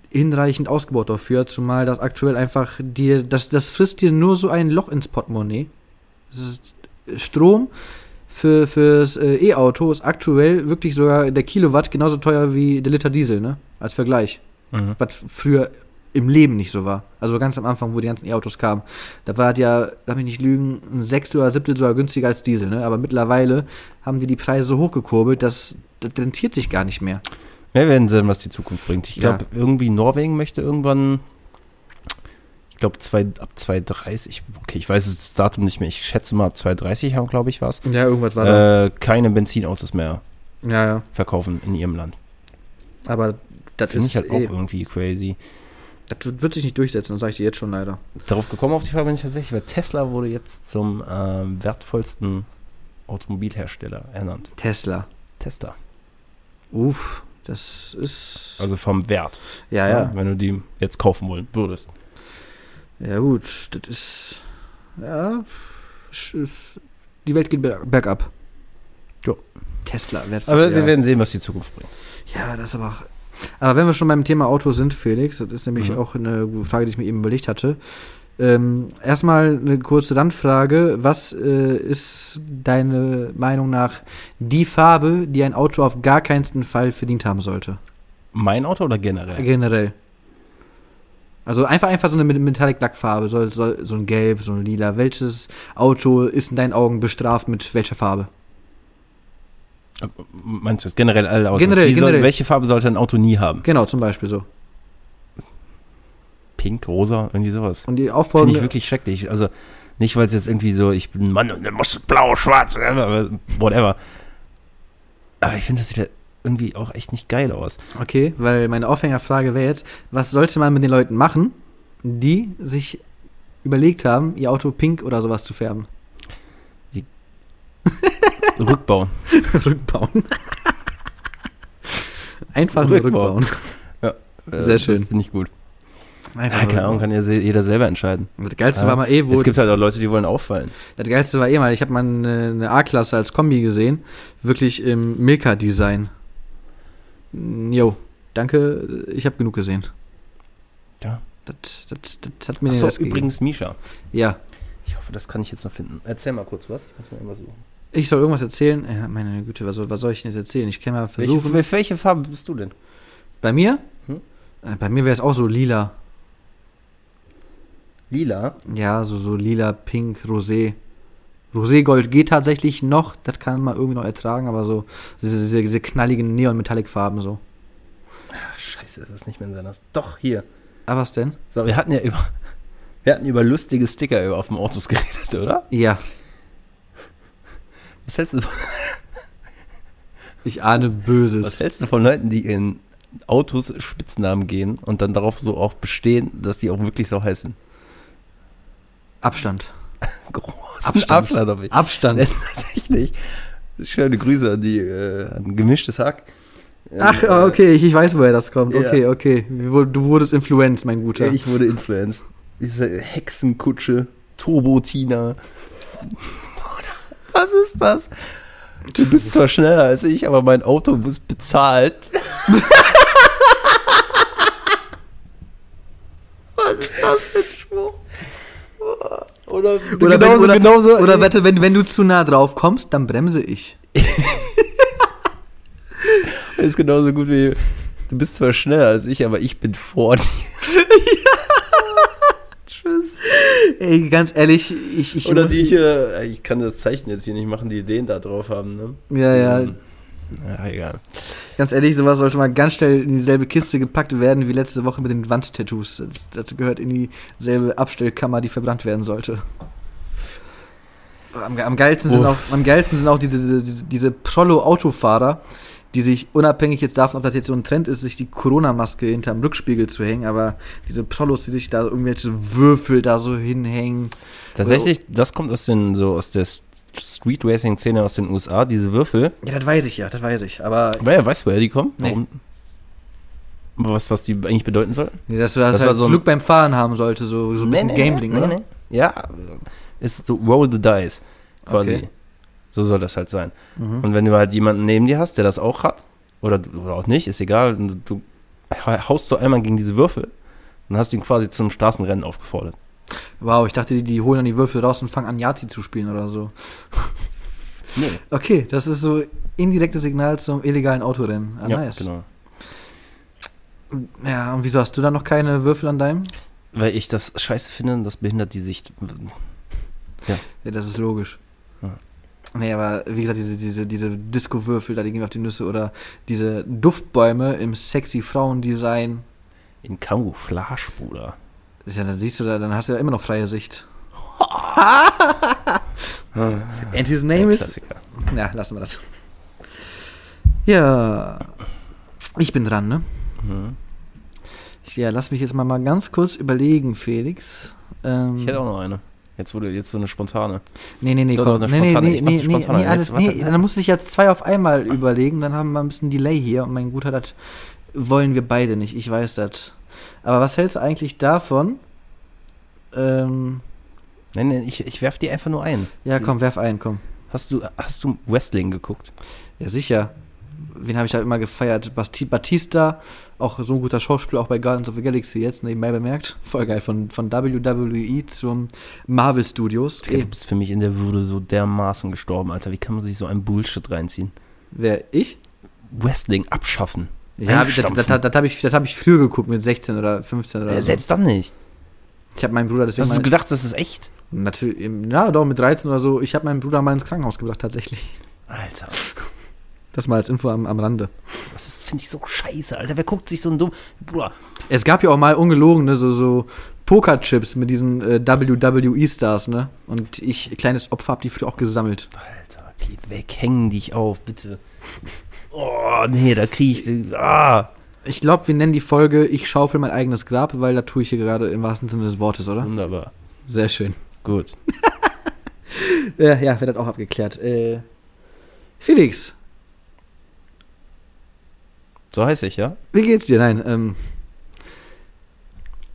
hinreichend ausgebaut dafür, zumal das aktuell einfach dir, das, das frisst dir nur so ein Loch ins Portemonnaie. Das ist Strom für fürs äh, E-Auto ist aktuell wirklich sogar der Kilowatt genauso teuer wie der Liter Diesel, ne? Als Vergleich. Mhm. Was früher im Leben nicht so war. Also ganz am Anfang, wo die ganzen E-Autos kamen. Da war das ja, lass mich nicht lügen, ein Sechstel oder Siebtel sogar günstiger als Diesel. Ne? Aber mittlerweile haben die die Preise so hochgekurbelt, dass das rentiert sich gar nicht mehr. Wir werden sehen, was die Zukunft bringt. Ich Ja. glaube, irgendwie Norwegen möchte irgendwann, ich glaube, ab 2030, okay, ich weiß das Datum nicht mehr, ich schätze mal ab 2030 haben, glaube ich, was, Ja, irgendwas war da. äh, keine Benzinautos mehr Ja, ja. verkaufen in ihrem Land. Aber das Finde ist ich halt eh, auch irgendwie crazy. das wird- wird sich nicht durchsetzen, das sage ich dir jetzt schon leider. Darauf gekommen auf die Frage bin ich tatsächlich, weil Tesla wurde jetzt zum ähm, wertvollsten Automobilhersteller ernannt. Tesla. Tesla. Uff, das ist. Also vom Wert. ja, ja. Wenn du die jetzt kaufen wollen würdest. Ja, gut, das ist. Ja. ist- Die Welt geht ber- bergab. Ja. Tesla, wertvoll. Aber ja. wir werden sehen, was die Zukunft bringt. Ja, das ist aber auch. Aber wenn wir schon beim Thema Autos sind, Felix, das ist nämlich Mhm. auch eine Frage, die ich mir eben überlegt hatte. Ähm, erstmal eine kurze Randfrage. Was äh, ist deine Meinung nach die Farbe, die ein Auto auf gar keinen Fall verdient haben sollte? Mein Auto oder generell? Generell. Also einfach einfach so eine Met- Metallic Black Farbe, soll, soll, so ein Gelb, so ein Lila. Welches Auto ist in deinen Augen bestraft mit welcher Farbe? Meinst du jetzt generell alle Autos? Generell, Wie soll, generell. welche Farbe sollte ein Auto nie haben? Genau, zum Beispiel so. Pink, rosa, irgendwie sowas. Und die Finde Aufforderung. ich wirklich schrecklich. Also nicht, weil es jetzt irgendwie so, ich bin ein Mann und der muss blau, schwarz, whatever. whatever. Aber ich finde, das sieht ja irgendwie auch echt nicht geil aus. Okay, weil meine Aufhängerfrage wäre jetzt, was sollte man mit den Leuten machen, die sich überlegt haben, ihr Auto pink oder sowas zu färben? [laughs] Rückbauen. rückbauen. Einfach Rückbauen. rückbauen. Äh, Sehr schön. Finde ich gut. Einfach Ja, keine Ahnung, kann ja jeder selber entscheiden. Das Geilste Ja. war mal eh, wo Es gibt halt auch Leute, die wollen auffallen. Das Geilste war eh mal, ich habe mal eine, eine A-Klasse als Kombi gesehen, wirklich im Milka-Design. Jo, danke, ich habe genug gesehen. Ja. Das, das, das hat mir Achso, übrigens Misha. Ja, Ich hoffe, das kann ich jetzt noch finden. Erzähl mal kurz was. Ich muss mal irgendwas suchen. ich soll irgendwas erzählen. Ja, meine Güte, was soll, was soll ich denn jetzt erzählen? Ich kann mal versuchen. Welche, welche Farbe bist du denn? Bei mir? Hm? Äh, Bei mir wäre es auch so lila. Lila. Ja, so, so lila, pink, rosé. Roségold geht tatsächlich noch, das kann man irgendwie noch ertragen, aber so diese, diese, diese knalligen Neon-Metallic-Farben so. Ach, scheiße, ist das nicht mehr in seiner... Doch, hier. Ah, was denn? So, wir hatten ja über... [laughs] Wir hatten über lustige Sticker über- auf dem Autos [laughs] geredet, oder? Ja, Was hältst du, [laughs] ich ahne Böses. was hältst du von Leuten, die in Autos Spitznamen geben und dann darauf so auch bestehen, dass die auch wirklich so heißen? Abstand. [laughs] Großen Abstand. Abstand habe ich. Abstand. [laughs] Tatsächlich. Schöne Grüße an die äh, an gemischtes Hack. Ach, ah, okay, ich, ich weiß, woher das kommt. Ja. Okay, okay. Du wurdest influenced, mein Guter. Ja, ich wurde influenced. Diese Hexenkutsche, Turbo-Tina. [laughs] Was ist das? Du bist zwar schneller als ich, aber mein Auto muss bezahlt. Was ist das für Spruch? Oder, oder wenn, genauso, oder, genauso. oder wette, wenn, wenn du zu nah drauf kommst, dann bremse ich. [laughs] ist genauso gut wie. Du bist zwar schneller als ich, aber ich bin vor dir. [laughs] Tschüss. Ey, ganz ehrlich, ich, ich Oder die hier, ich kann das Zeichen jetzt hier nicht machen, die Ideen da drauf haben, ne? Ja, ja, Ähm, Ja, egal. Ganz ehrlich, sowas sollte mal ganz schnell in dieselbe Kiste gepackt werden wie letzte Woche mit den Wandtattoos. Das, das gehört in dieselbe Abstellkammer, die verbrannt werden sollte. Am, am, geilsten, sind auch, am geilsten sind auch diese, diese, diese Prollo-Autofahrer, die sich unabhängig jetzt davon, ob das jetzt so ein Trend ist, sich die Corona-Maske hinterm Rückspiegel zu hängen, aber diese Prollos, die sich da irgendwelche Würfel da so hinhängen. Tatsächlich, das kommt aus den, so aus der Street Racing Szene aus den USA, diese Würfel. Ja, das weiß ich ja, das weiß ich. Aber Wer weiß, woher die kommen? Nee. Warum? Aber Was, was die eigentlich bedeuten sollten? nee, dass du das, Das halt so Glück beim Fahren haben sollte, so, so ein bisschen Gambling, oder? Ja, ist so Roll the Dice, quasi. Okay. So soll das halt sein. Mhm. Und wenn du halt jemanden neben dir hast, der das auch hat, oder, oder auch nicht, ist egal, du, du haust so einmal gegen diese Würfel, dann hast du ihn quasi zum Straßenrennen aufgefordert. Wow, ich dachte, die, die holen dann die Würfel raus und fangen an, Yahtzee zu spielen oder so. Nee. [laughs] Okay, das ist so indirektes Signal zum illegalen Autorennen. Ah, ja, nice. genau. Ja, und wieso hast du da noch keine Würfel an deinem? Weil ich das scheiße finde und das behindert die Sicht. Ja, das ist logisch. Ja. Nee, aber wie gesagt, diese, diese, diese Disco-Würfel, da die gehen mir auf die Nüsse oder diese Duftbäume im sexy Frauendesign. In Camouflage, Bruder. Ja, dann siehst du da, dann hast du ja immer noch freie Sicht. [laughs] And his name is. Ja, lassen wir das. Ja. Ich bin dran, ne? Mhm. Ja, lass mich jetzt mal, mal ganz kurz überlegen, Felix. Ähm, Ich hätte auch noch eine. Jetzt wurde jetzt so eine spontane. nee, nee, nee, Doch, komm. Nee, nee, nee, Ich nee, nee, alles, nee, dann musst du dich jetzt zwei auf einmal überlegen, dann haben wir ein bisschen Delay hier und mein Guter, das wollen wir beide nicht, ich weiß das. Aber was hältst du eigentlich davon? Ähm, Nein, nein, ich, ich werf die einfach nur ein. ja, komm, werf ein, komm. Hast du, hast du Wrestling geguckt? Ja, sicher. Wen habe ich da immer gefeiert? Basti Batista, auch so ein guter Schauspieler, auch bei Guardians of the Galaxy jetzt, nebenbei bemerkt. Voll geil, von, von WWE zum Marvel Studios. Du bist für mich in der Würde so dermaßen gestorben, Alter. Wie kann man sich so einen Bullshit reinziehen? Wer, ich? Wrestling abschaffen. Ja, das, das, das, das habe ich, hab ich früher geguckt, mit 16 oder 15 oder Äh, so. selbst dann nicht. Ich habe meinen Bruder deswegen Hast du gedacht, das ist echt? natürlich, ja, doch, mit 13 oder so, ich habe meinen Bruder mal ins Krankenhaus gebracht, tatsächlich. Alter. Das mal als Info am, am Rande. Das finde ich, so scheiße, Alter. Wer guckt sich so ein dumm. Bruder. Es gab ja auch mal ungelogen, ne, so, so Pokerchips mit diesen äh, WWE-Stars, ne? Und ich, kleines Opfer, hab die früher auch gesammelt. Alter, geht weg, hängen dich auf, bitte. Oh, nee, da krieg ich. Ah. Ich glaube, wir nennen die Folge Ich schaufel mein eigenes Grab, weil da tue ich hier gerade im wahrsten Sinne des Wortes, oder? Wunderbar. Sehr schön. Gut. [laughs] Ja, ja, wird das auch abgeklärt. Äh, Felix, So heiße ich, ja? wie geht's dir? Nein, ähm,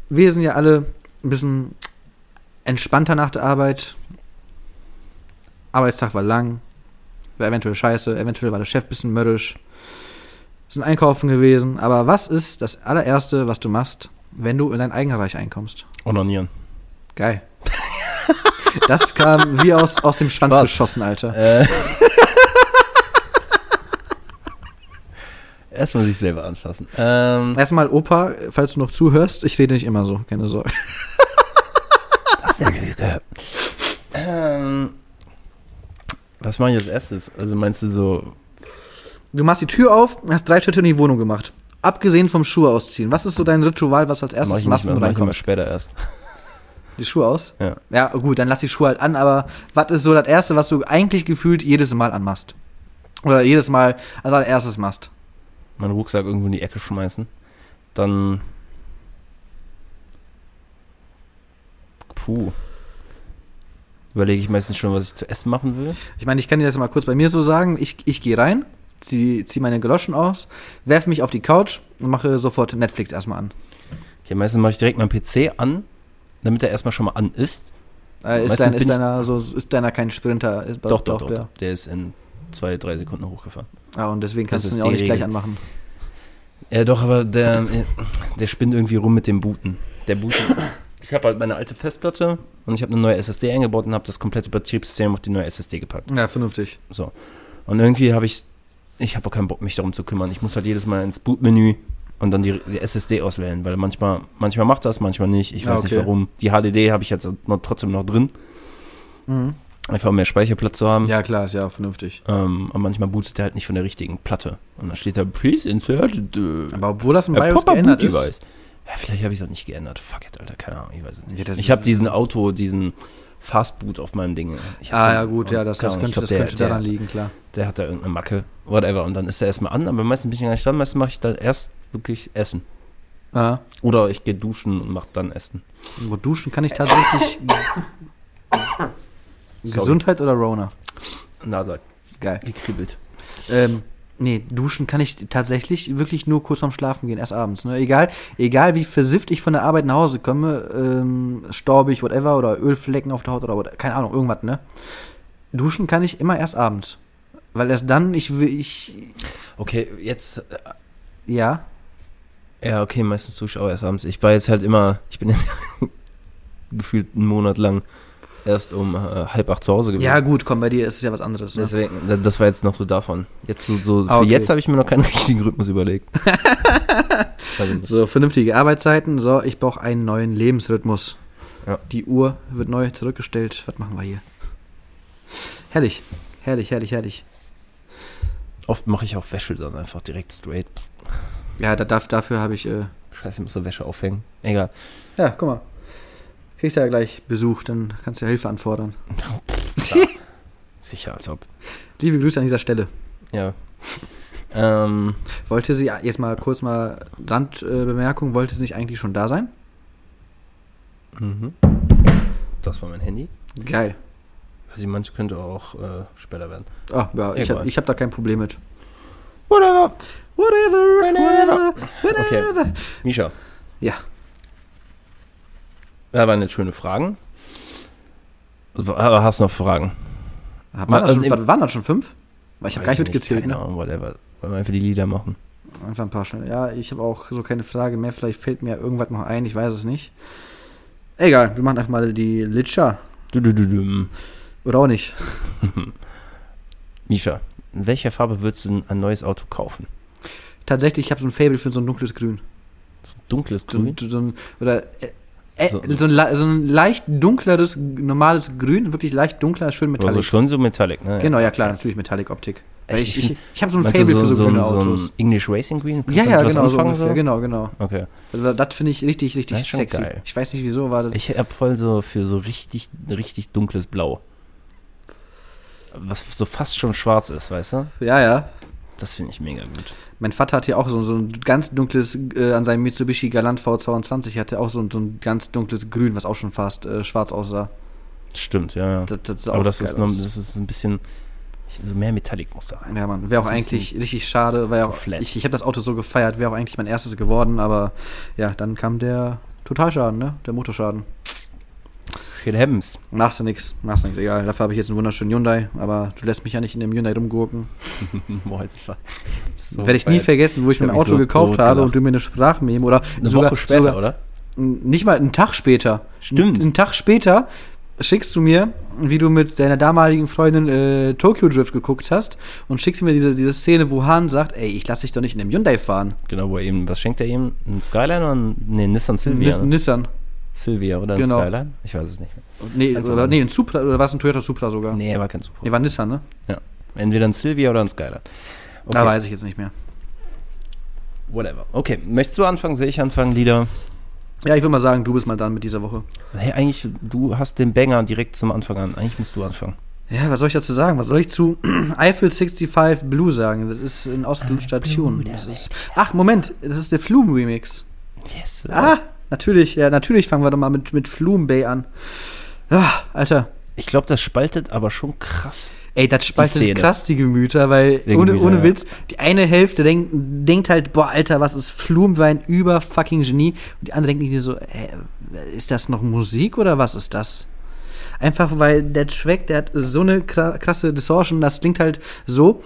wir sind ja alle ein bisschen entspannter nach der Arbeit. Arbeitstag war lang, war eventuell scheiße, eventuell war der Chef ein bisschen mürrisch. Sind einkaufen gewesen, aber was ist das allererste, was du machst, wenn du in dein Eigenreich einkommst? Onanieren. Geil. [laughs] Das kam wie aus, aus dem Schwanz Spaß. geschossen, Alter. Äh. [laughs] Erstmal sich selber anfassen. Ähm, Erstmal, Opa, falls du noch zuhörst, ich rede nicht immer so, keine Sorge. [laughs] das ist eine Lüge. Ähm, was mache ich als erstes? Also meinst du so, Du machst die Tür auf und hast drei Schritte in die Wohnung gemacht. Abgesehen vom Schuhe ausziehen. Was ist so dein Ritual, was als mach erstes ich, machst, wenn du mach ich reinkommst? später erst. [laughs] Die Schuhe aus? Ja. Ja, gut, dann lass die Schuhe halt an, aber was ist so das Erste, was du eigentlich gefühlt jedes Mal anmachst? Oder jedes Mal als allererstes machst? Meinen Rucksack irgendwo in die Ecke schmeißen. Dann. Puh. Überlege ich meistens schon, was ich zu essen machen will. Ich meine, ich kann dir das mal kurz bei mir so sagen. Ich, ich gehe rein, zieh, zieh meine Galoschen aus, werfe mich auf die Couch und mache sofort Netflix erstmal an. Okay, meistens mache ich direkt meinen PC an, damit er erstmal schon mal an ist. Äh, ist, dein, ist, deiner, so, ist deiner kein Sprinter? Ist, Doch, doch, doch. Der. Der ist in zwei, drei Sekunden hochgefahren. Ah, und deswegen kannst du ihn auch nicht gleich Regel. anmachen. Ja, doch, aber der, der spinnt irgendwie rum mit dem Booten. Der bootet. Ich habe halt meine alte Festplatte und ich habe eine neue SSD eingebaut und habe das komplette Betriebssystem auf die neue SSD gepackt. Ja, vernünftig. So. Und irgendwie habe ich, ich habe auch keinen Bock, mich darum zu kümmern. Ich muss halt jedes Mal ins Bootmenü und dann die, die SSD auswählen, weil manchmal, manchmal macht das, manchmal nicht. Ich Ah, weiß okay. nicht warum. Die HDD habe ich jetzt noch, trotzdem noch drin, Mhm. einfach um mehr Speicherplatz zu haben. Ja, klar, ist ja auch vernünftig. Ähm, und manchmal bootet der halt nicht von der richtigen Platte. Und dann steht da, please insert the Aber obwohl das äh, BIOS geändert ist. device. Ja, vielleicht habe ich es auch nicht geändert. Fuck it, Alter, keine Ahnung, ich weiß es nicht. Ja, ich habe diesen Auto, diesen Fastboot auf meinem Ding. Ah, ja, gut, ja, das, das könnte, glaub, das der- könnte der- daran liegen, klar. der hat da irgendeine Macke, whatever. Und dann ist er erstmal an, aber meistens bin ich gar nicht dran. Meistens mache ich dann erst wirklich Essen. Ah. Oder ich gehe duschen und mache dann Essen. Wo duschen kann ich tatsächlich. Gesundheit oder Rona? Nase Geil. gekribbelt. Ähm, nee, duschen kann ich tatsächlich wirklich nur kurz vorm Schlafen gehen, erst abends. Ne? Egal, egal wie versifft ich von der Arbeit nach Hause komme, ähm, staubig, whatever, oder Ölflecken auf der Haut oder what- keine Ahnung, irgendwas, ne? Duschen kann ich immer erst abends. Weil erst dann, ich will, ich, Okay, jetzt, äh, ja, ja, okay, meistens dusche ich auch erst abends. Ich war jetzt halt immer, ich bin jetzt [laughs] gefühlt einen Monat lang erst um äh, halb acht zu Hause gewesen. ja gut, komm, bei dir ist es ja was anderes. Ne? Deswegen, da- das war jetzt noch so davon. Jetzt so, so Ah, für okay. jetzt habe ich mir noch keinen [laughs] richtigen Rhythmus überlegt. [laughs] also, So, vernünftige Arbeitszeiten. So, ich brauche einen neuen Lebensrhythmus. Ja. Die Uhr wird neu zurückgestellt. Was machen wir hier? Herrlich, herrlich, herrlich, herrlich. oft mache ich auch Wäsche dann einfach direkt straight. Ja, da, darf, dafür habe ich. Äh, Scheiße, ich muss so Wäsche aufhängen. Egal. ja, guck mal. Kriegst ja gleich Besuch, dann kannst du ja Hilfe anfordern. [laughs] Sicher, als ob. Liebe Grüße an dieser Stelle. Ja. Ähm, Wollte sie jetzt mal kurz mal Randbemerkung, Bemerkung, wollte sie nicht eigentlich schon da sein? mhm. Das war mein Handy. Geil. Also manche könnte auch äh, später werden. Ah, ja, ich habe hab da kein Problem mit. Whatever. Whatever, whatever, whatever. Misha, Ja, da waren jetzt schöne Fragen. Aber hast du noch Fragen? waren, Mal- das schon, also waren das schon fünf? Weil ich habe gar nicht ich mitgezählt. Keine Ne? Ahnung, whatever. Wollen wir einfach die Lieder machen. Einfach ein paar schnell. Ja, ich habe auch so keine Frage mehr. Vielleicht fällt mir irgendwas noch ein. Ich weiß es nicht. Egal, wir machen einfach mal die Litscha. Du, du, du, du. Oder auch nicht. [laughs] Misha, in welcher Farbe würdest du ein neues Auto kaufen? Tatsächlich, ich habe so ein Fable für so ein dunkles Grün. So ein dunkles So, Grün? ein- so ein, oder äh, So- so, ein, so ein leicht dunkleres, normales Grün. Wirklich leicht dunkler, schön Also metallic. schon so Metallic, ne? genau, ja klar, natürlich Metallic-Optik. Ich, Ich ich, habe so ein Fable du für so, so, grüne ein, so ein Autos. English Racing Green? Kannst ja, ja, genau, so anfangen, ungefähr, genau, genau. Okay. Also das finde ich richtig, richtig sexy. geil. Ich weiß nicht wieso, war das. Ich hab voll so für so richtig, richtig dunkles Blau. Was so fast schon schwarz ist, weißt du? ja, ja. Das finde ich mega gut. Mein Vater hat hier auch so, so ein ganz dunkles, äh, an seinem Mitsubishi Galant V22 hatte auch so, ein- so ein ganz dunkles Grün, was auch schon fast äh, schwarz aussah. Stimmt, ja. ja. Das, das Aber das ist, noch, das ist ein bisschen, so mehr Metallic muss da rein. Ja, Mann, wäre auch so eigentlich richtig schade, weil zu auch, ich, ich habe das Auto so gefeiert, wäre auch eigentlich mein erstes geworden, aber ja, dann kam der Totalschaden, ne? Der Motorschaden. Shit happens. Machst du nix, machst du nix, egal. Dafür habe ich jetzt einen wunderschönen Hyundai, aber du lässt mich ja nicht in dem Hyundai rumgurken. [laughs] Boah, so Werde ich nie vergessen, wo ich Ich mein Auto so gekauft habe und du mir eine Sprachmemo oder Eine sogar, Woche später, sogar, oder? Nicht mal einen Tag später. Stimmt. Einen Tag später schickst du mir, wie du mit deiner damaligen Freundin äh, Tokyo Drift geguckt hast und schickst mir diese, diese Szene, wo Han sagt, ey, ich lass dich doch nicht in einem Hyundai fahren. Genau, wo er eben, was schenkt er ihm? Ein Skyline oder ein, nee, Nissan Silvia? Ne? Nissan. Silvia oder ein Genau. Skyline? Ich weiß es nicht mehr. Nee, Also- oder, nee, ein Supra, oder war es ein Toyota Supra sogar? Nee, war kein Super. Nee, war Nissan, ne? Entweder ein Silvia oder ein Skyline. Okay, Da weiß ich jetzt nicht mehr. whatever. Okay, möchtest du anfangen? Soll ich anfangen, Lieder? Ja, ich würde mal sagen, du bist mal dran mit dieser Woche. Hey, eigentlich, du hast den Banger direkt zum Anfang an. Eigentlich musst du anfangen. Ja, was soll ich dazu sagen? Was soll ich zu [clears throat] Eiffel 65 Blue sagen? Das ist in. Das ist, ach, Moment, das ist der Flume Remix. Yes. Ah, natürlich, ja, natürlich fangen wir doch mal mit, mit Flume Bay an. Ah, Alter. Ich glaube, das spaltet aber schon krass. Ey, das spaltet Szene. krass die Gemüter, weil Die ohne, Gemüter, ohne ja. Witz, die eine Hälfte denkt, denkt halt, boah, Alter, was ist Flume, war ein über fucking Genie. Und die andere denkt so, äh, ist das noch Musik oder was ist das? Einfach weil der Track, der hat so eine kra- krasse Distortion, das klingt halt so,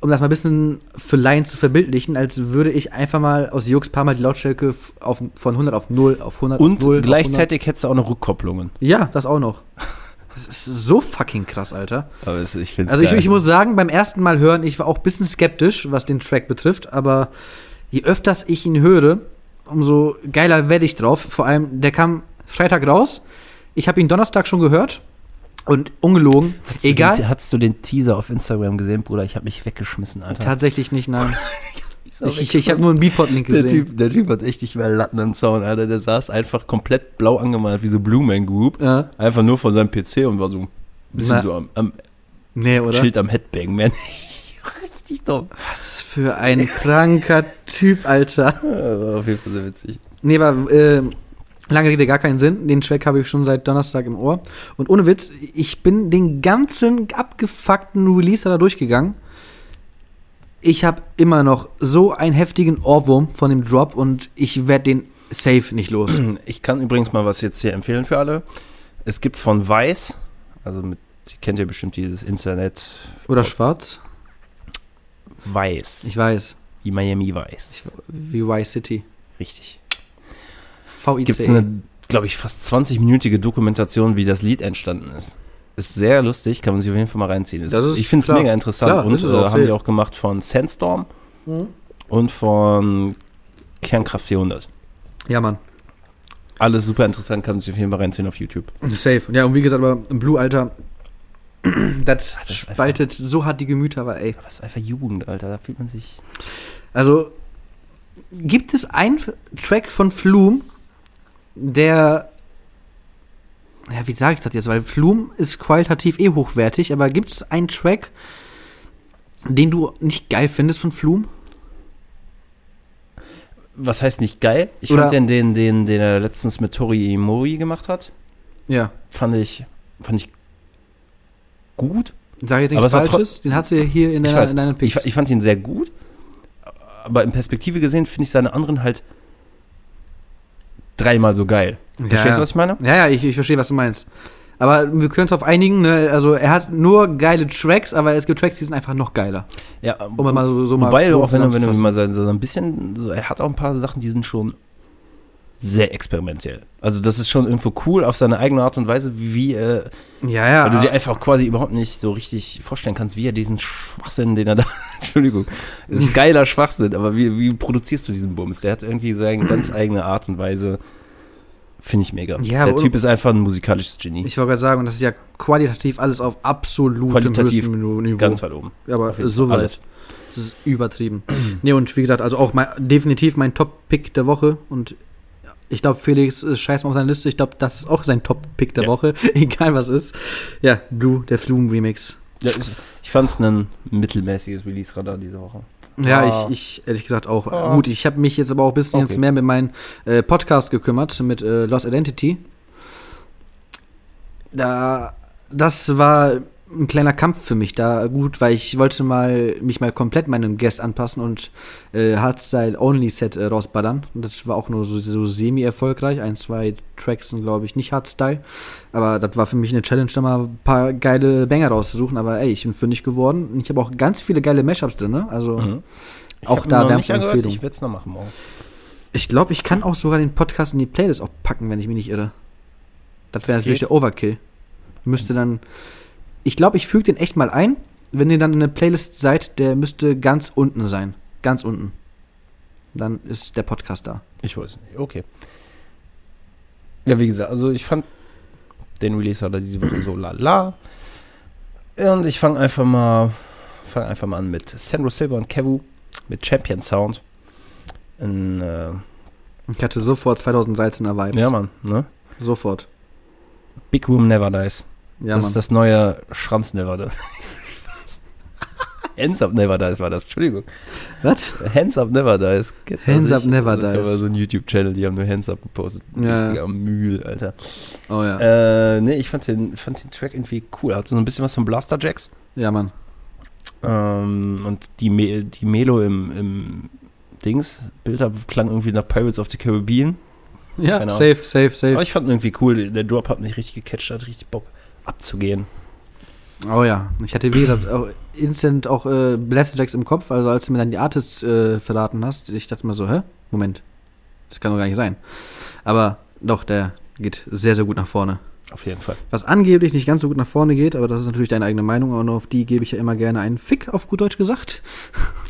um das mal ein bisschen für Laien zu verbildlichen, als würde ich einfach mal aus Jux paar Mal die Lautstärke auf, von 100 auf 0 auf 100 Und auf 0 gleichzeitig hättest du auch noch Rückkopplungen. Auf 100. Ja, das auch noch. [laughs] Das ist so fucking krass, Alter. Aber es, ich finde Also ich, ich muss sagen, beim ersten Mal hören, ich war auch ein bisschen skeptisch, was den Track betrifft, aber je öfters ich ihn höre, umso geiler werde ich drauf. Vor allem, der kam Freitag raus. Ich habe ihn Donnerstag schon gehört und ungelogen, Hast egal. Den, hast du den Teaser auf Instagram gesehen, Bruder? Ich habe mich weggeschmissen, Alter. Tatsächlich nicht, nein. [laughs] Ich, Ich, ich, habe nur einen Beatport-Link der, gesehen. typ, der Typ hat echt nicht mehr Latten am Zaun, Alter. Der saß einfach komplett blau angemalt, wie so Blue Man Group. Ja. Einfach nur von seinem PC und war so ein bisschen Na. so am, am Nee, oder? Schild am Headbang, man. [laughs] Richtig dumm. Was für ein kranker Typ, Alter. Ja, war auf jeden Fall sehr witzig. Nee, aber äh, lange Rede, gar keinen Sinn. Den Track habe ich schon seit Donnerstag im Ohr. Und ohne Witz, ich bin den ganzen abgefuckten Releaser da durchgegangen. Ich habe immer noch so einen heftigen Ohrwurm von dem Drop und ich werde den safe nicht los. [clears throat] Ich kann übrigens mal was jetzt hier empfehlen für alle. Es gibt von Weiß, also mit, kennt ihr bestimmt dieses Internet Oder schwarz? Weiß. Ich weiß. wie Miami Weiß. Wie Y-City. Richtig. VIC. Gibt es eine, glaube ich, fast 20-minütige Dokumentation, wie das Lied entstanden ist. Ist sehr lustig, kann man sich auf jeden Fall mal reinziehen. Ist- Das ist ich finde es mega interessant Klar, und äh, haben die auch gemacht von Sandstorm Mhm. und von Kernkraft 400. Ja, Mann. Alles super interessant, kann man sich auf jeden Fall reinziehen auf YouTube. Safe. Ja, und wie gesagt, aber im Blue, Alter, [clears throat] das, das spaltet so hart die Gemüter, aber ey. Es ist einfach Jugend, Alter, da fühlt man sich... Also, gibt es einen Track von Flume, der. Ja, wie sage ich das jetzt? Weil Flume ist qualitativ eh hochwertig, aber gibt es einen Track, den du nicht geil findest von Flume? Was heißt nicht geil? Ich Oder- fand den, den, den, den er letztens mit Tori Imori gemacht hat, Ja. fand ich, fand ich gut. Sag jetzt Aber nichts tro- Falsches, den hat sie hier in, Ich deiner, weiß, in deinen Ich, Picks. ich fand ihn sehr gut, aber in Perspektive gesehen finde ich seine anderen halt dreimal so geil. Verstehst ja. du, was ich meine? Ja, ja, ich, ich verstehe, was du meinst. Aber wir können uns auf einigen, ne? Also er hat nur geile Tracks, aber es gibt Tracks, die sind einfach noch geiler. Ja, Um mal so, so wobei, mal auch wenn, wenn du mal so, so ein bisschen, so, er hat auch ein paar Sachen, die sind schon sehr experimentell. Also das ist schon irgendwo cool auf seine eigene Art und Weise, wie äh, Ja, ja. weil du dir einfach quasi überhaupt nicht so richtig vorstellen kannst, wie er diesen Schwachsinn, den er da, [laughs] Entschuldigung, ist geiler Schwachsinn, aber wie, wie produzierst du diesen Bums? Der hat irgendwie seine ganz eigene Art und Weise, Finde ich mega. Ja, der Typ ist einfach ein musikalisches Genie. Ich wollte gerade sagen, und das ist ja qualitativ alles auf absolutem Qualitativ Niveau. Ganz weit oben. aber so weit. Alles. Das ist übertrieben. nee, und wie gesagt, also auch mein, definitiv mein Top-Pick der Woche. Und ich glaube, Felix äh, scheiß mal auf seine Liste. Ich glaube, das ist auch sein Top-Pick der Ja. Woche. [laughs] Egal was ist. Ja, Blue, der Flumen-Remix. Ja, ich ich fand es ein mittelmäßiges Release-Radar diese Woche. Ja, Ah. ich, ich ehrlich gesagt auch. Ah. Gut, ich habe mich jetzt aber auch ein bisschen Okay. jetzt mehr mit meinem äh, Podcast gekümmert, mit äh, Lost Identity. Da, das war ein kleiner Kampf für mich da gut, weil ich wollte mal mich mal komplett meinem Guest anpassen und äh, Hardstyle Only Set äh, rausballern. Und das war auch nur so, so semi-erfolgreich. Ein, zwei Tracks sind, glaube ich, nicht Hardstyle. Aber das war für mich eine Challenge, da mal ein paar geile Banger rauszusuchen. Aber ey, ich bin fündig geworden. Ich habe auch ganz viele geile Mashups drin, ne? Also. Mhm. Auch da wärmste Empfehlung. Ich werde es noch machen morgen. Ich glaube, ich kann auch sogar den Podcast in die Playlist auch packen, wenn ich mich nicht irre. Das wäre natürlich geht. der Overkill. Müsste dann. Ich glaube, ich füge den echt mal ein. Wenn ihr dann in der Playlist seid, der müsste ganz unten sein. Ganz unten. Dann ist der Podcast da. Ich weiß nicht. Okay. Ja, wie gesagt, also ich fand den Release hat er diese Woche so lala. Und ich fange einfach mal fange einfach mal an mit Sandro Silver und Kevu mit Champion Sound. In, äh, Ich hatte sofort 2013er Vibes. ja, Mann, ne? Sofort. Big Room Never Dies. Ja, das Mann. ist das neue Schranz Never Dies. Was? Hands Up Never Dies war das, Entschuldigung. Was? Hands Up Never Dies. Du Hands das Up? Never Also, Dies. mal so einen YouTube-Channel, die haben nur Hands Up gepostet. Ja. Richtiger Mühl, Alter. Oh ja. Äh, nee, ich fand den, fand den Track irgendwie cool. Hat so ein bisschen was von Blaster Jacks. Ja, Mann. Ähm, und die, Me die Melo im, im Dings, Bilder klang irgendwie nach Pirates of the Caribbean. Ja, Keine safe, safe, safe. Aber ich fand ihn irgendwie cool. Der Drop hat mich richtig gecatcht, hat richtig Bock abzugehen. Oh ja, ich hatte wie gesagt auch instant auch äh, Blessed Jacks im Kopf, also als du mir dann die Artists äh, verraten hast, ich dachte mir so, hä? Moment, das kann doch gar nicht sein. Aber doch, der geht sehr, sehr gut nach vorne. Auf jeden Fall. Was angeblich nicht ganz so gut nach vorne geht, aber das ist natürlich deine eigene Meinung und auf die gebe ich ja immer gerne einen Fick, auf gut Deutsch gesagt.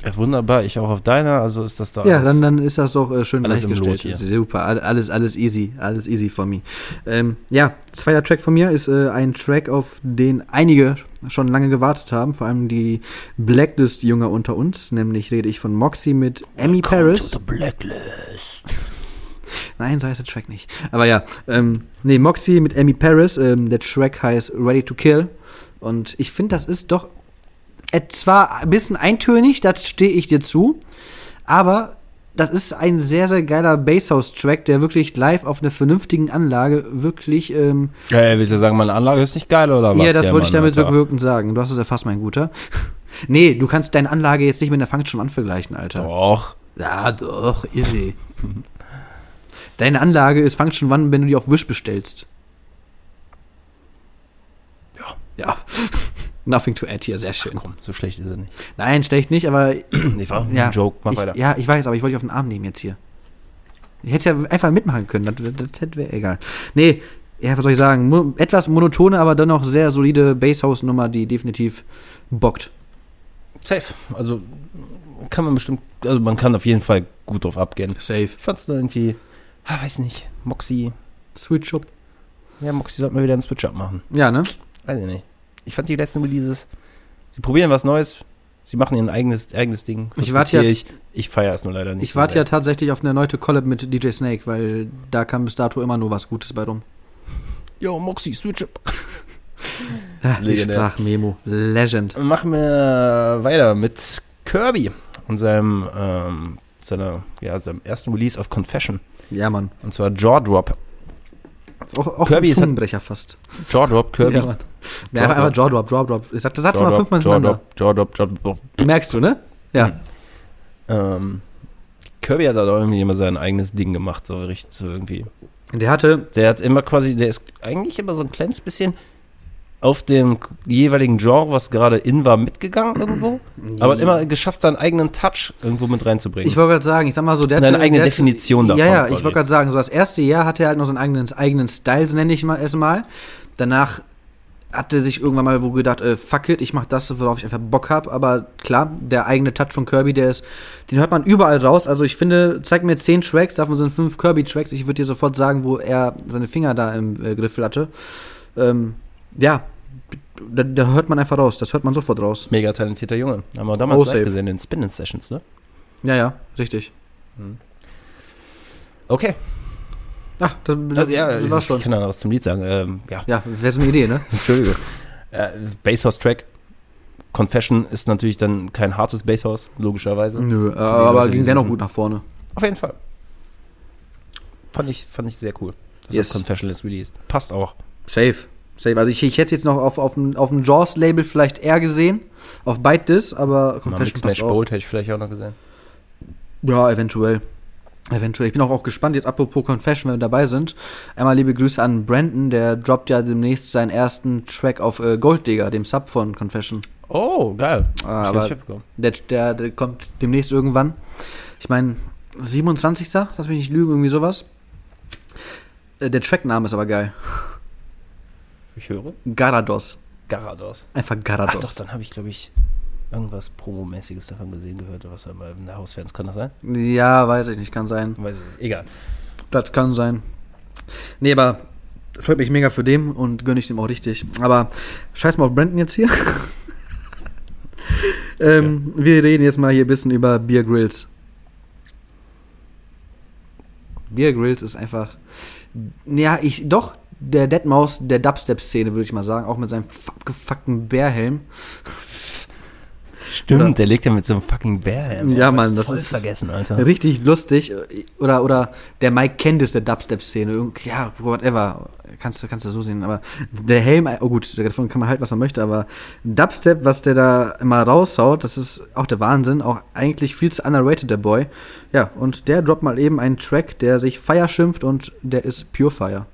Ja, wunderbar, ich auch auf deiner, also ist das da Ja, alles- dann, dann ist das doch äh, schön Alles im. Lot hier. Super, all- alles, alles easy, alles easy von mir. Ähm, ja, zweiter Track von mir ist äh, ein Track, auf den einige schon lange gewartet haben, vor allem die Blacklist-Jünger unter uns, nämlich rede ich von Moxie mit Emmy Paris. Blacklist. [laughs] Nein, so heißt der Track nicht. Aber ja, ähm, nee, Moxie mit Emmy Paris, ähm, der Track heißt Ready to Kill und ich finde, das ist doch zwar ein bisschen eintönig, das stehe ich dir zu, aber das ist ein sehr, sehr geiler Basshouse-Track, der wirklich live auf einer vernünftigen Anlage wirklich, ähm, Ja, ja, willst du sagen, meine Anlage ist nicht geil oder was? ja, das wollte ich damit Alter. rückwirkend sagen. Du hast es erfasst, mein Guter. [laughs] nee, du kannst deine Anlage jetzt nicht mit einer Function One vergleichen, Alter. Doch. Ja, doch, easy. Deine Anlage ist Function One, wenn du die auf Wish bestellst. Ja. Ja. [laughs] Nothing to add hier, sehr schön. Komm, so schlecht ist er nicht. Nein, schlecht nicht, aber [clears throat] Ich war Ja, ein Joke, mach ich, weiter. ja, ich weiß, aber ich wollte dich auf den Arm nehmen jetzt hier. Ich hätte ja einfach mitmachen können, das, das, das wäre egal. Nee, ja, was soll ich sagen? Mo etwas monotone, aber dennoch sehr solide Basshouse-Nummer, die definitiv bockt. Safe. Also kann man bestimmt, also man kann auf jeden Fall gut drauf abgehen. Safe. Ich fand's nur irgendwie, ah, weiß nicht, Moxie. Switch up. Ja, Moxie sollte mal wieder einen Switch-Up machen. Ja, ne? Weiß ich nicht. Ich fand die letzten Releases, sie probieren was Neues, sie machen ihr eigenes, eigenes Ding. Ich warte ja- Ich, ich feiere es nur leider nicht. Ich so warte ja tatsächlich auf eine erneute Collab mit DJ Snake, weil da kam bis dato immer nur was Gutes bei rum. Yo, Moxie, Switch-Up. [laughs] Ja, die Legendär. Sprachmemo. Legend. Machen wir weiter mit Kirby und seinem, ähm, seiner, ja, seinem ersten Release auf Confession. Ja, Mann. Und zwar Jaw Drop. Ist Auch, auch Kirby ein ist halt- Zungenbrecher fast. Jaw Drop, Kirby. Ja, Mann. Ja, einfach, einfach Jaw Drop, Jaw Drop. Ich sag, das sagst du mal fünfmal hintereinander. Drop, Jaw Drop, Jaw Drop. Merkst du, ne? Ja. Ähm, Kirby hat halt auch irgendwie immer sein eigenes Ding gemacht, so richtig, so irgendwie. Der hatte, Der hat immer quasi, der ist eigentlich immer so ein kleines bisschen auf dem jeweiligen Genre, was gerade in war, mitgegangen irgendwo. Aber hat immer geschafft, seinen eigenen Touch irgendwo mit reinzubringen. ich wollte gerade sagen, ich sag mal so, der Und eine hatte- eigene der Definition davon Ja, ja, quasi. ich wollte gerade sagen, so das erste Jahr hatte er halt noch seinen eigenen, eigenen Style, so nenne ich mal es mal. Danach hatte sich irgendwann mal wo gedacht, äh, fuck it, ich mach das, worauf ich einfach Bock hab. Aber klar, der eigene Touch von Kirby, der ist, den hört man überall raus. Also ich finde, zeig mir zehn Tracks, davon sind fünf Kirby-Tracks. Ich würde dir sofort sagen, wo er seine Finger da im äh, Griffel hatte. Ähm, ja, da, da hört man einfach raus. Das hört man sofort raus. Mega talentierter Junge. Haben wir damals Oh, live gesehen in Spin Sessions, ne? Ja, ja, richtig. Okay. Ach, das, das, Also, ja, das ich war's schon. kann da noch was zum Lied sagen. Ähm, ja, Ja, wäre so eine Idee, ne? [laughs] Entschuldige. äh, Basshouse-Track. Confession ist natürlich dann kein hartes Basshouse, logischerweise. Nö, äh, aber Leute, ging dennoch gut nach vorne. Auf jeden Fall. Fand ich, fand ich sehr cool. dass Yes. das Confession ist released. Passt auch. Safe. Safe. Also ich, ich hätte jetzt noch auf, auf dem auf dem Jaws-Label vielleicht eher gesehen. Auf Byte This, aber Mal Confession Smash passt auch. Bolt hätte ich vielleicht auch noch gesehen. Ja, eventuell. Eventuell. Ich bin auch, auch gespannt, jetzt apropos Confession, wenn wir dabei sind. Einmal liebe Grüße an Brandon, der droppt ja demnächst seinen ersten Track auf äh, Gold Digger, dem Sub von Confession. Oh, geil. Ah, aber der, der, der kommt demnächst irgendwann. Ich meine, 27. Lass mich nicht lügen, irgendwie sowas. Äh, Der Trackname ist aber geil. Ich höre. Garados. Garados. Einfach Ach Garados. doch, dann habe ich, glaube ich, irgendwas Promomäßiges davon gesehen, gehört, was er mal in der Hausfans kann das sein? Ja, weiß ich nicht, kann sein. Weiß ich nicht. Egal. Das kann sein. Nee, aber freut mich mega für dem und gönne ich dem auch richtig. Aber scheiß mal auf Brandon jetzt hier. [laughs] ähm, Wir reden jetzt mal hier ein bisschen über Beer Grills. Beer Grills ist einfach. Ja, ich. Doch, der Deadmaus der Dubstep-Szene, würde ich mal sagen. Auch mit seinem abgefuckten Bärhelm. Stimmt, Oder- der legt ja mit so einem fucking Bärhelm. Ja, auf. Mann, das voll ist- vergessen, Alter. Richtig lustig. Oder, oder der Mike Candice der Dubstep-Szene. Ja, whatever. Kannst du, kannst du so sehen. Aber der Helm, oh gut, davon kann man halt, was man möchte. Aber Dubstep, was der da immer raushaut, das ist auch der Wahnsinn. Auch eigentlich viel zu underrated, der Boy. Ja, und der droppt mal eben einen Track, der sich Fire schimpft und der ist Pure Fire.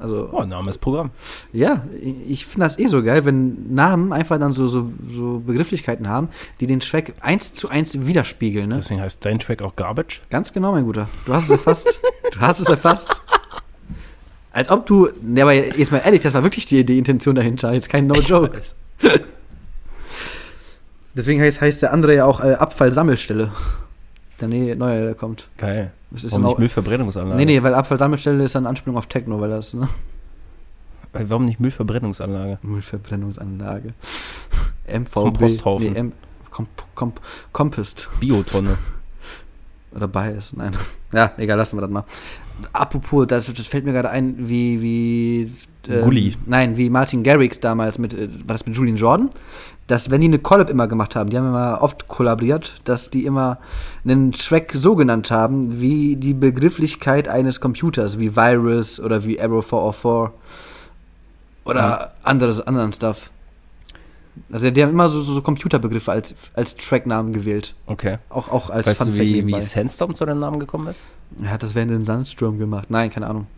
Also, Oh, Name ist Programm. ja, ich finde das eh so geil, wenn Namen einfach dann so, so, so Begrifflichkeiten haben, die den Track eins zu eins widerspiegeln. Ne? Deswegen heißt dein Track auch Garbage. Ganz genau, mein Guter. Du hast es erfasst. du hast es erfasst. [laughs] Als ob du. Ne, aber jetzt mal ehrlich, das war wirklich die, die Intention dahinter. Jetzt kein No-Joke. Deswegen heißt, heißt der andere ja auch äh, Abfallsammelstelle. Der neue, der kommt. Geil. Das ist Warum nicht Müllverbrennungsanlage? nee, nee, weil Abfallsammelstelle ist dann Anspielung auf Techno, weil das, ne? Äh, Warum nicht Müllverbrennungsanlage? Müllverbrennungsanlage. [laughs] MVB. Komposthaufen. Nee, M Komp Komp Compost. Biotonne. [laughs] Oder Bias, nein. [laughs] Ja, egal, lassen wir das mal. Apropos, das, das fällt mir gerade ein, wie, wie ähm, Gulli. Nein, wie Martin Garrix damals mit, äh, war das mit Julian Jordan? Dass, wenn die eine Collab immer gemacht haben, die haben immer oft kollaboriert, dass die immer einen Track so genannt haben, wie die Begrifflichkeit eines Computers, wie Virus oder wie Arrow 404 oder anderes, anderen Stuff. Also die haben immer so, so, so Computerbegriffe als, als Tracknamen gewählt. Okay. Auch, auch als Weißt du, wie, nebenbei. wie Sandstorm zu deinem Namen gekommen ist? Er hat das während den Sandsturm gemacht. Nein, keine Ahnung.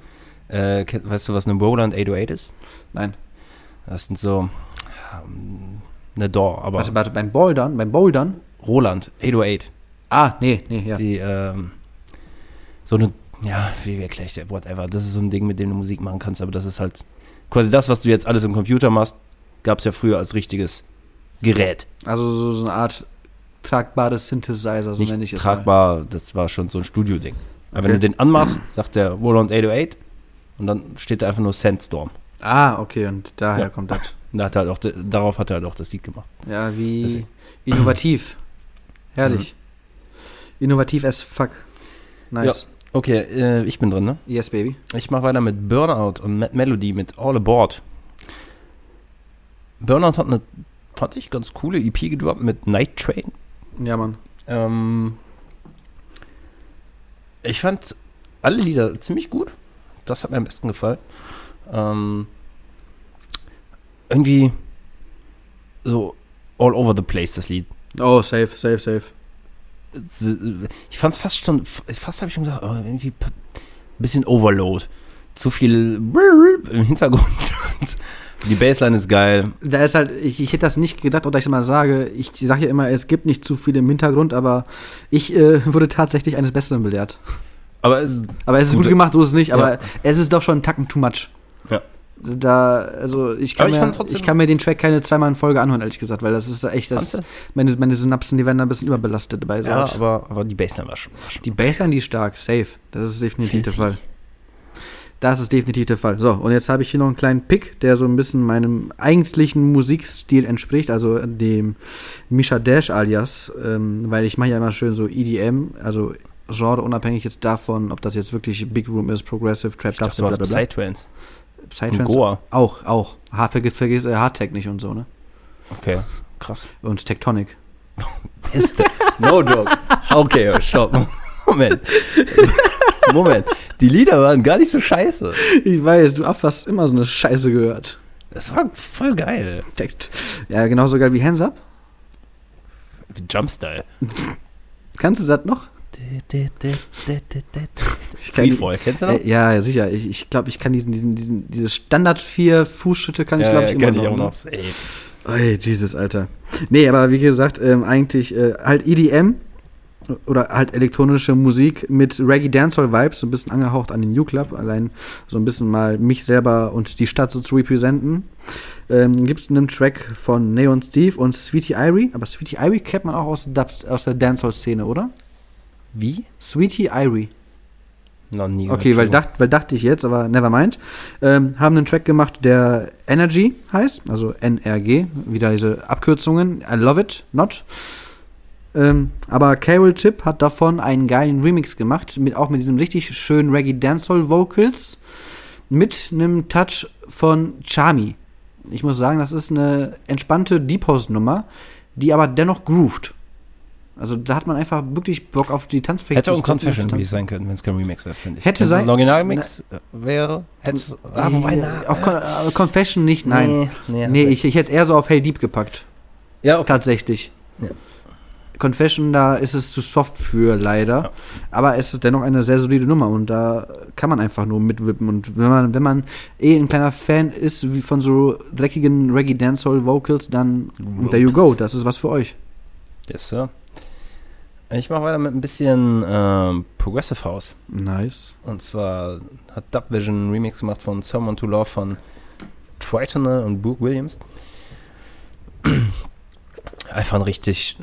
Äh, weißt du, was eine Roland 808 ist? Nein. Das sind so ähm, eine DAW, aber Warte, warte, beim Bouldern, beim Bouldern? Roland 808. Ah, nee, nee, ja. Die, ähm, so eine, ja, wie erkläre ich das? Whatever. Das ist so ein Ding, mit dem du Musik machen kannst, aber das ist halt quasi das, was du jetzt alles im Computer machst, gab es ja früher als richtiges Gerät. Also so, so eine Art tragbares Synthesizer, so nenne ich Nicht es. tragbar, das war schon so ein Studio-Ding. Aber Okay. wenn du den anmachst, sagt der Roland 808 und dann steht da einfach nur Sandstorm. Mal. Ah, okay, und daher Ja. kommt das. Und da hat er halt auch, darauf hat er halt auch das Lied gemacht. Ja, wie Deswegen. innovativ. Herrlich. Mhm. Innovativ as fuck. Nice. Okay, äh, ich bin drin, ne? Yes, baby. Ich mache weiter mit Burnout und Mad Melody mit All Aboard. Burnout hat eine, fand ich, ganz coole EP gedroppt mit Night Train. Ja, Mann. Ähm, ich fand alle Lieder ziemlich gut. Das hat mir am besten gefallen. Ähm, irgendwie so all over the place, das Lied. Oh, safe, safe, safe. Ich fand es fast schon, fast habe ich schon gedacht, oh, irgendwie p- bisschen Overload. Zu viel im Hintergrund. Die Bassline ist geil. Da ist halt, ich, ich hätte das nicht gedacht, oder ich mal sage, ich sage ja immer, es gibt nicht zu viel im Hintergrund, aber ich äh, wurde tatsächlich eines Besseren belehrt. Aber es, Aber es ist gut Gute- gemacht, so ist es nicht, aber Ja. es ist doch schon ein Tacken too much. Da, also ich kann, ich mir, ich kann mir den Track keine zweimal in Folge anhören, ehrlich gesagt, weil das ist echt, das, meine, meine Synapsen, die werden da ein bisschen überbelastet dabei. So Ja, halt. aber, aber die Bassline war schon. War schon. Die Bassline, die ist stark, safe. Das ist definitiv der. Fall. Das ist definitiv der Fall. So, und jetzt habe ich hier noch einen kleinen Pick, der so ein bisschen meinem eigentlichen Musikstil entspricht, also dem Misha Dash alias, ähm, weil ich mache ja immer schön so EDM, also Genre unabhängig jetzt davon, ob das jetzt wirklich Big Room ist, Progressive, Trap, Ich dachte, blablabla. Psytrance. Psytrance Goa. Auch, auch. Ha, vergiss, vergiss äh, Hardtech nicht und so, ne? Okay, krass. Und Tectonic. [laughs] Ist no joke. Okay, stopp. Moment. Moment. Die Lieder waren gar nicht so scheiße. Ich weiß, du hast immer so eine Scheiße gehört. Das war voll geil. Ja, genauso geil wie Hands Up. Jumpstyle. [laughs] Kannst du das noch? Ich kann die- Freefall, kennst du noch? Äh, ja, ja, sicher. Ich, ich glaube, ich kann diesen, diesen, diesen, diese Standard vier Fußschritte kann ich, glaube ich, immer noch. ich auch ne? noch. Ey. Ey, Jesus, Alter. Nee, aber wie gesagt, ähm, eigentlich äh, halt EDM oder halt elektronische Musik mit Reggae Dancehall Vibes, so ein bisschen angehaucht an den New Club, allein so ein bisschen mal mich selber und die Stadt so zu representen. Ähm, Gibt es einen Track von Neon Steve und Sweetie Irie, aber Sweetie Irie kennt man auch aus, Dubs- aus der Dancehall-Szene, oder? Wie? Sweetie Irie. Noch nie Okay, weil, dacht, weil dachte ich jetzt, aber never mind. Ähm, haben einen Track gemacht, der Energy heißt, also NRG, wieder diese Abkürzungen. I love it, not. Ähm, aber Carol Tipp hat davon einen geilen Remix gemacht, mit, auch mit diesem richtig schönen Reggae Dancehall Vocals, mit einem Touch von Charmy. Ich muss sagen, das ist eine entspannte Deep House Nummer, die aber dennoch grooved. Also da hat man einfach wirklich Bock auf die Tanzfläche Hätte auch ein Confession. Release sein können, wenn es kein Remix wäre, finde ich. Hätte wenn es sein- ein Originalmix äh, wäre, hätte es. Ah, wobei, na, auf Con äh, Confession nicht, nein. Nee, Nee, ich, ich hätte es eher so auf Hey Deep gepackt. Ja, okay. Tatsächlich. Ja. Confession, da ist es zu soft für, leider. Ja. Aber es ist dennoch eine sehr solide Nummer und da kann man einfach nur mitwippen. Und wenn man, wenn man eh ein kleiner Fan ist wie von so dreckigen Reggae Dancehall Vocals, dann there you go, das ist was für euch. Yes, Sir. Ich mache weiter mit ein bisschen ähm, Progressive House. Nice. Und zwar hat Dubvision einen Remix gemacht von Someone to Love von Tritonal und Brooke Williams. [clears throat] Einfach ein richtig,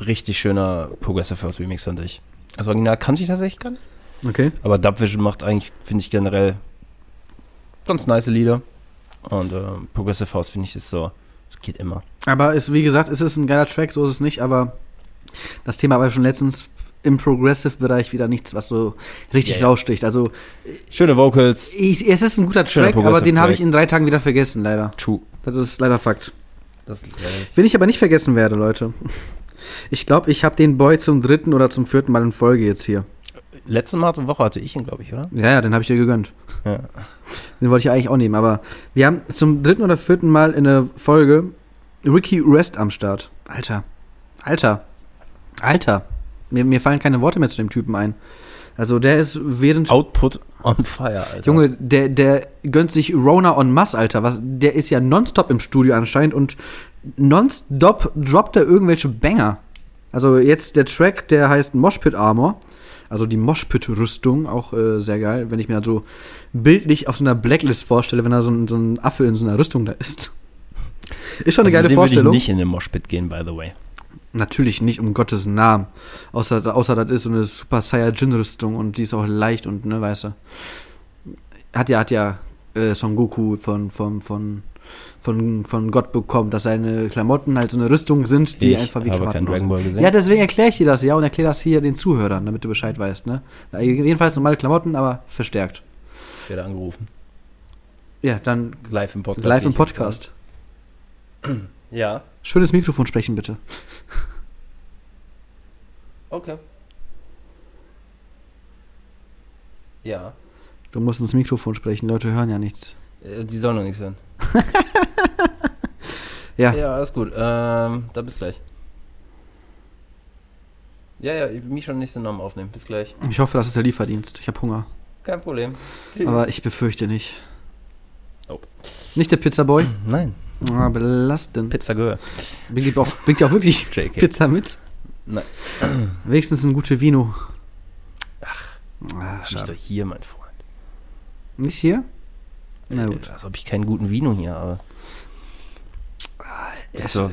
richtig schöner Progressive House Remix, fand ich. Also original kannte ich tatsächlich gar nicht. Okay. Aber Dubvision macht eigentlich, finde ich generell ganz nice Lieder. Und äh, Progressive House finde ich ist so, es geht immer. Aber es, wie gesagt, es ist ein geiler Track, so ist es nicht, aber das Thema war schon letztens im Progressive-Bereich wieder nichts, was so richtig ja. raussticht. Also Schöne Vocals. ich, es ist ein guter Track, aber den habe ich in drei Tagen wieder vergessen, leider. True. Das ist leider Fakt. Das ist Wen ich aber nicht vergessen werde, Leute. Ich glaube, ich habe den Boy zum dritten oder zum vierten Mal in Folge jetzt hier. Letzte Mal Woche hatte ich ihn, glaube ich, oder? Ja, ja, den habe ich dir gegönnt. Ja. Den wollte ich eigentlich auch nehmen, aber wir haben zum dritten oder vierten Mal in der Folge Ricky Rest am Start. Alter. Alter. Alter. Mir, mir fallen keine Worte mehr zu dem Typen ein. Also der ist während. Output on fire, Alter. Junge, der, der gönnt sich Rona en masse, Alter. Was, der ist ja nonstop im Studio anscheinend und nonstop droppt er irgendwelche Banger. Also jetzt der Track, der heißt Moshpit Armor. Also die Moshpit-Rüstung, auch äh, sehr geil, wenn ich mir so bildlich auf so einer Blacklist vorstelle, wenn da so ein, so ein Affe in so einer Rüstung da ist. [laughs] Ist schon eine also geile mit dem Vorstellung. würde ich nicht in den Moshpit gehen, by the way. Natürlich nicht, um Gottes Namen. Außer, außer das ist so eine Super Saiyajin-Rüstung und die ist auch leicht und, ne, weißt du. Hat ja, hat ja äh, Son Goku von, von, von, von, von Gott bekommen, dass seine Klamotten halt so eine Rüstung sind, die ich einfach wie habe Klamotten Dragon. Ball gesehen. Ja, deswegen erkläre ich dir das, ja, und erkläre das hier den Zuhörern, damit du Bescheid weißt, ne. Jedenfalls normale Klamotten, aber verstärkt. ich werde angerufen. Ja, dann Live im Podcast. live im Podcast. [clears throat] Ja. Schönes Mikrofon sprechen, bitte. Okay. Ja. Du musst ins Mikrofon sprechen, Leute hören ja nichts. Äh, Die sollen noch nichts hören. [laughs] Ja. Ja, alles gut. Ähm, da bis gleich. Ja, ja, ich will mich schon nächsten Namen aufnehmen. Bis gleich. Ich hoffe, das ist der Lieferdienst. Ich habe Hunger. Kein Problem. Aber ich befürchte nicht. Oh. Nicht der Pizzaboy? Nein. Ah, belastend. Pizza Girl. Bringt die auch, bringt auch wirklich. [laughs] Pizza mit? Nein. Wenigstens ein gute Vino. Ach, Ah, Nicht schade. doch hier, mein Freund. Nicht hier? Na gut. Als ob ich keinen guten Vino hier habe. Ist so.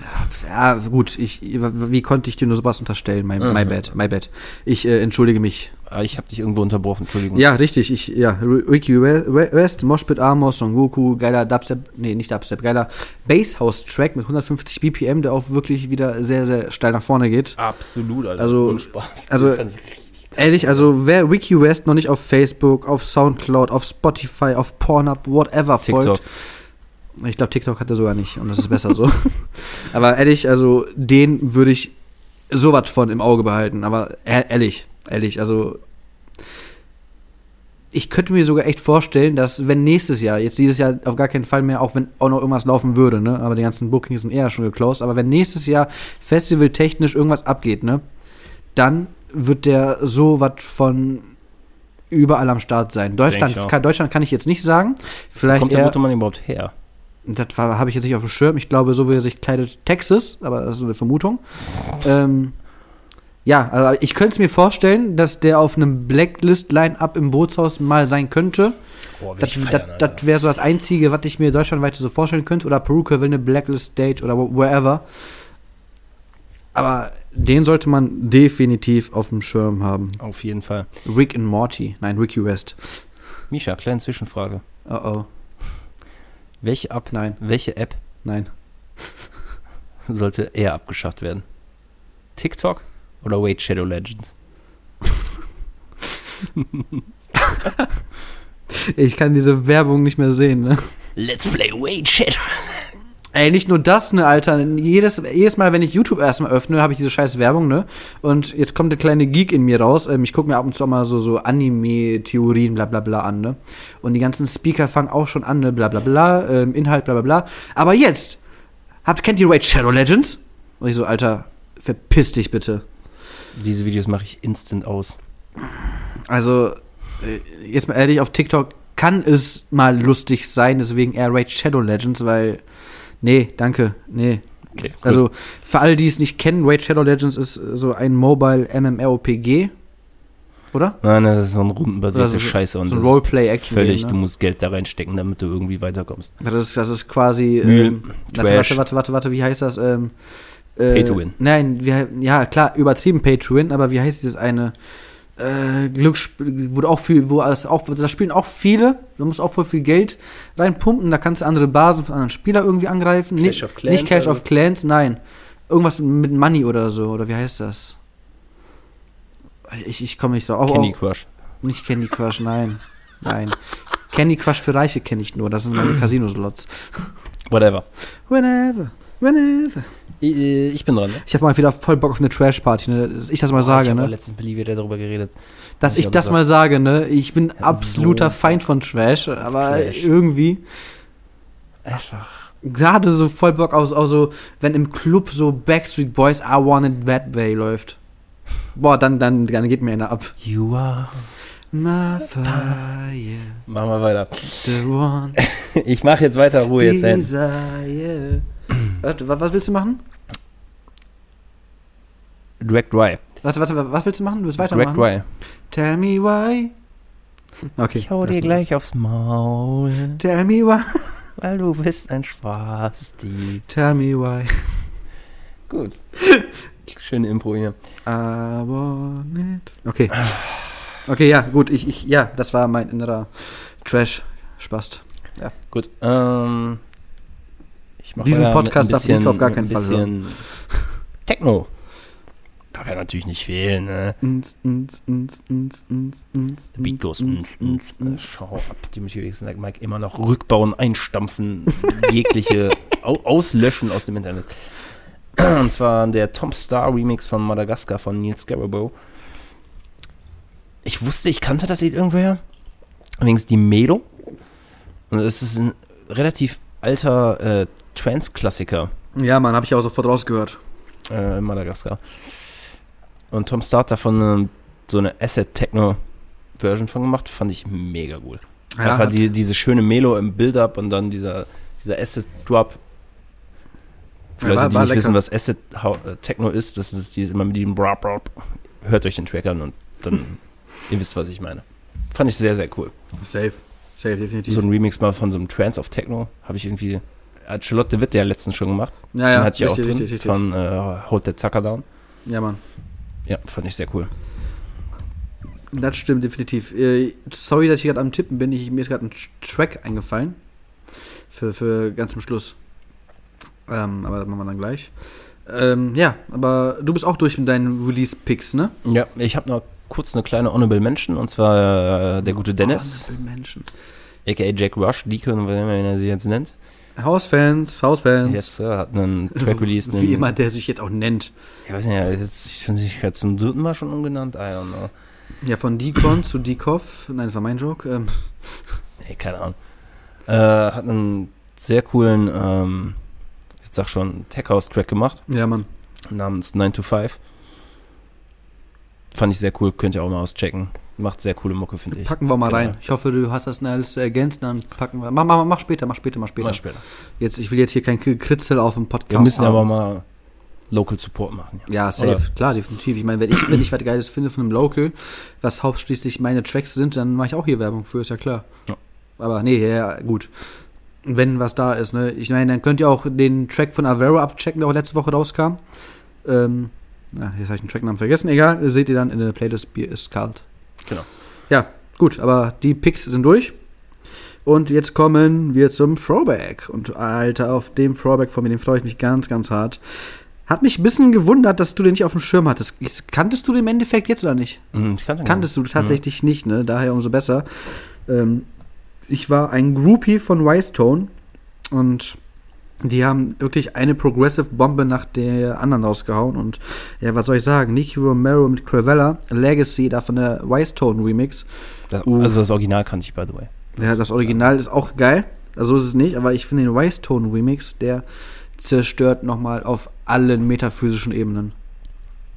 Ja, gut, ich, wie konnte ich dir nur sowas unterstellen? My, my Mhm. bad, my bad. Ich äh, entschuldige mich. Ah, Ich habe dich irgendwo unterbrochen, Entschuldigung. Ja, richtig, ich, ja, Ricky We- We- West, Moshpit Amos, Son Goku, geiler Dubstep, nee, nicht Dubstep, geiler Basshouse-Track mit 150 BPM, der auch wirklich wieder sehr, sehr steil nach vorne geht. Absolut, Alter. Also- Spaß. [laughs] also-. Ehrlich, also wer Ricky West noch nicht auf Facebook, auf Soundcloud, auf Spotify, auf Pornhub, whatever TikTok. folgt, Ich glaube, TikTok hat er sogar nicht und das ist besser so. [laughs] Aber ehrlich, also den würde ich sowas von im Auge behalten. Aber e- ehrlich, ehrlich, also ich könnte mir sogar echt vorstellen, dass wenn nächstes Jahr, jetzt dieses Jahr auf gar keinen Fall mehr, auch wenn auch noch irgendwas laufen würde, ne, aber die ganzen Bookings sind eher schon geclosed, aber wenn nächstes Jahr festivaltechnisch irgendwas abgeht, ne, dann wird der so was von überall am Start sein. Deutschland, kann, Deutschland kann ich jetzt nicht sagen. Vielleicht Kommt der eher, gute Mann überhaupt her? das habe ich jetzt nicht auf dem Schirm. Ich glaube, so wie er sich kleidet, Texas, aber das ist so eine Vermutung. Ähm, ja, also ich könnte es mir vorstellen, dass der auf einem Blacklist-Line-Up im Bootshaus mal sein könnte. Boah, Das, das, das wäre so das Einzige, was ich mir deutschlandweit so vorstellen könnte. Oder Peruka will eine Blacklist-Stage oder wherever. Aber den sollte man definitiv auf dem Schirm haben. Auf jeden Fall. Rick and Morty. Nein, Ricky West. Misha, kleine Zwischenfrage. Oh oh. Welche, Ab Nein, welche App nein. [laughs] sollte eher abgeschafft werden? TikTok oder Wait Shadow Legends? [laughs] Ich kann diese Werbung nicht mehr sehen, ne? Let's play Wait Shadow. Ey, nicht nur das, ne, Alter. Jedes, jedes Mal, wenn ich YouTube erstmal öffne, habe ich diese scheiß Werbung, ne? Und jetzt kommt der kleine Geek in mir raus. Ähm, ich gucke mir ab und zu auch mal so, so Anime-Theorien, bla bla bla an, ne? Und die ganzen Speaker fangen auch schon an, ne? Bla bla bla, ähm, Inhalt, bla bla bla. Aber jetzt, habt, kennt ihr Raid Shadow Legends? Und ich so, Alter, verpiss dich bitte. Diese Videos mache ich instant aus. Also, äh, jetzt mal ehrlich, auf TikTok kann es mal lustig sein, deswegen eher Raid Shadow Legends, weil. Nee, danke, nee. Okay, gut. Also, für alle, die es nicht kennen, Raid Shadow Legends ist so ein Mobile MMORPG. Oder? Nein, das ist so eine rundenbasierte Oder so- Scheiße und so ein das ist Roleplay-Action. völlig, du ne? musst Geld da reinstecken, damit du irgendwie weiterkommst. das, ist, das ist quasi. Müll, Ähm, warte, Trash. warte, warte, warte, warte, wie heißt das? Ähm, äh, Pay to win. Nein, wie, ja, klar, übertrieben Pay to Win, aber wie heißt dieses eine? Äh, Glücksspiel, wo auch viel, wo alles auch, da spielen auch viele, du musst auch voll viel Geld reinpumpen, da kannst du andere Basen von anderen Spielern irgendwie angreifen. Clash nicht, of Clans, nicht Clash also? of Clans, nein. Irgendwas mit Money oder so, oder wie heißt das? Ich, ich komme nicht drauf. Auch- Candy auch- Crush. nicht Candy Crush, nein. Nein. Candy Crush für Reiche kenne ich nur, das sind meine [clears throat] Casino-Slots. Whatever. Whenever, whenever. Ich, ich bin dran, ne? Ich habe mal wieder voll Bock auf eine Trash-Party, ne? dass ich das mal ich sage, habe ne? letztens mit Livia darüber geredet. Dass Ich ich das gesagt- mal sage, ne? Ich bin Ja, absoluter so Feind von Trash, aber Trash. irgendwie Einfach. gerade so voll Bock aus, auch so, wenn im Club so Backstreet Boys I Want It That Way läuft. Boah, dann, dann, dann geht mir einer ab. You are. My fire, Machen wir weiter. [laughs] Ich mache jetzt weiter, Ruhe jetzt hin. Was willst du machen? Drag Dry. Warte, warte, wa- was willst du machen? Du willst Drag weitermachen? Dry. Tell me why. Okay. Ich hau dir gleich aufs Maul. Tell me why. weil du bist ein Spasti. Tell me why. Gut. Schöne Impro hier. I want it. Okay. Okay, ja, gut. Ich, ich, ja, das war mein innerer Trash-Spast. Gut. Ähm, ich mach Diesen Podcast ein darf Nico auf gar keinen ein Fall bisschen Techno. Darf ja natürlich nicht fehlen, ne? Der Beat goes. Schau ab, die sagt Mike immer noch rückbauen, einstampfen, [laughs] jegliche au auslöschen aus dem Internet. Und zwar der Tom Star Remix von Madagaskar von Neil Scarabow. Ich wusste, ich kannte das Lied irgendwoher. Allerdings die Melo. Und es ist ein relativ alter äh, Trance-Klassiker Ja, Mann, habe ich auch sofort rausgehört. äh, in Madagaskar. Und Tom Star hat davon ähm, so eine Asset-Techno-Version von gemacht, fand ich mega cool. Ja, Einfach die, diese schöne Melo im Build-Up und dann dieser, dieser Asset-Drop. Für Ja, Leute, war- die war nicht lecker. wissen, was Asset-Techno ist, das ist dieses immer mit diesem Brap, Brap. Hört euch den Track an und dann, [laughs] ihr wisst, was ich meine. Fand ich sehr, sehr cool. Safe. Safe, definitiv. So ein Remix mal von so einem Trance of Techno. Habe ich irgendwie. Hat Charlotte Witt ja letztens schon gemacht. ja, Den ja, hatte ich auch drin. richtig, richtig. Von äh, Hold That Sucker Down. Ja, Mann. Ja, fand ich sehr cool. Das stimmt definitiv. Äh, sorry, dass ich gerade am Tippen bin. Ich, mir ist gerade ein Track eingefallen. Für, für ganz zum Schluss. Ähm, aber das machen wir dann gleich. Ähm, ja, aber du bist auch durch mit deinen Release-Picks, ne? Ja, ich habe noch kurz eine kleine Honorable Mention und zwar äh, der gute Dennis, Oh, Menschen. aka Jack Rush, Deacon, wenn er sie jetzt nennt. Hausfans, Hausfans. Yes, Sir, hat einen Track [laughs] released. Wie immer der sich jetzt auch nennt. Ich weiß nicht, er jetzt, finde sich jetzt zum dritten Mal schon umgenannt. I don't know. Ja, von Deacon zu Decoff. Nein, das war mein Joke. Ähm, [laughs] Nee, keine Ahnung. Äh, hat einen sehr coolen, ähm, ich sag schon, Tech House Track gemacht, ja, Mann. namens 9 to 5. Fand ich sehr cool, könnt ihr auch mal auschecken. Macht sehr coole Mucke, finde ich. Packen wir mal Genau. rein. Ich hoffe, du hast das alles ergänzt. Dann packen wir. Mach, mach, mach später, mach später, mach später. Mal später. Jetzt, ich will jetzt hier kein Kritzel auf dem Podcast Wir müssen aber mal Local Support machen. Ja. Ja, safe, Oder? klar, definitiv. Ich meine, wenn ich, wenn ich was Geiles finde von einem Local, was hauptschließlich meine Tracks sind, dann mache ich auch hier Werbung für, ist ja klar. Ja. Aber nee, ja, gut. Wenn was da ist, ne? Ich meine, dann könnt ihr auch den Track von Avero abchecken, der auch letzte Woche rauskam. Ähm, na, jetzt habe ich den Tracknamen vergessen, egal, seht ihr dann in der Playlist Bier ist kalt. Genau. Ja, gut, aber die Picks sind durch. Und jetzt kommen wir zum Throwback. Und Alter, auf dem Throwback von mir, den freue ich mich ganz, ganz hart. Hat mich ein bisschen gewundert, dass du den nicht auf dem Schirm hattest. Kanntest du den im Endeffekt jetzt oder nicht? Mhm, ich kannte Kanntest du tatsächlich nicht, ne? Daher umso besser. Ähm, ich war ein Groupie von Wise-Tone und die haben wirklich eine Progressive Bombe nach der anderen rausgehauen. Und ja, was soll ich sagen? Nicky Romero mit Cravella, Legacy, davon der Wise-Tone Remix. Das, also das Original kannte ich, by the way. Ja, das Original ist auch geil. Also ist es nicht, aber ich finde den Wise-Tone Remix, der zerstört nochmal auf allen metaphysischen Ebenen.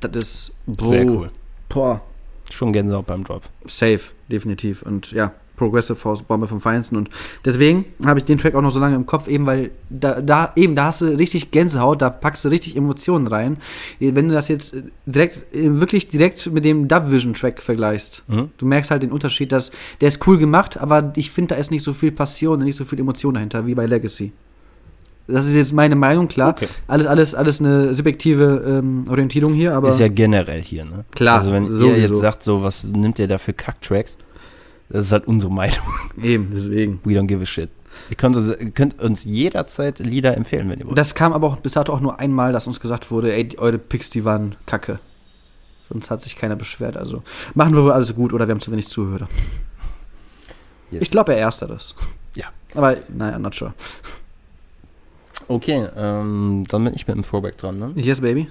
Das ist Bro, Sehr cool. Boah, Schon Gänsehaut beim Drop. safe, definitiv. Und ja, Progressive House Bombe vom Feinsten. Und deswegen habe ich den Track auch noch so lange im Kopf, eben weil da, da, eben, da hast du richtig Gänsehaut, da packst du richtig Emotionen rein. Wenn du das jetzt direkt, äh, wirklich direkt mit dem Dubvision-Track vergleichst, Mhm. du merkst halt den Unterschied, dass der ist cool gemacht, aber ich finde, da ist nicht so viel Passion und nicht so viel Emotion dahinter wie bei Legacy. Das ist jetzt meine Meinung, klar. Okay. Alles, alles, alles eine subjektive ähm, Orientierung hier, aber ist ja generell hier, ne? Klar, Also wenn ihr sowieso. jetzt sagt, so, was nimmt ihr da für Kack-Tracks? Das ist halt unsere Meinung. eben, deswegen. We don't give a shit. Ihr könnt uns, ihr könnt uns jederzeit Lieder empfehlen, wenn ihr wollt. Das kam aber auch bis dato auch nur einmal, dass uns gesagt wurde, ey, eure Picks, die waren kacke. Sonst hat sich keiner beschwert. Also machen wir wohl alles gut oder wir haben zu wenig Zuhörer. Yes. Ich glaube, er ersteres. Ja. Aber naja, not sure. Okay, ähm, dann bin ich mit dem Throwback dran, ne? Yes, baby.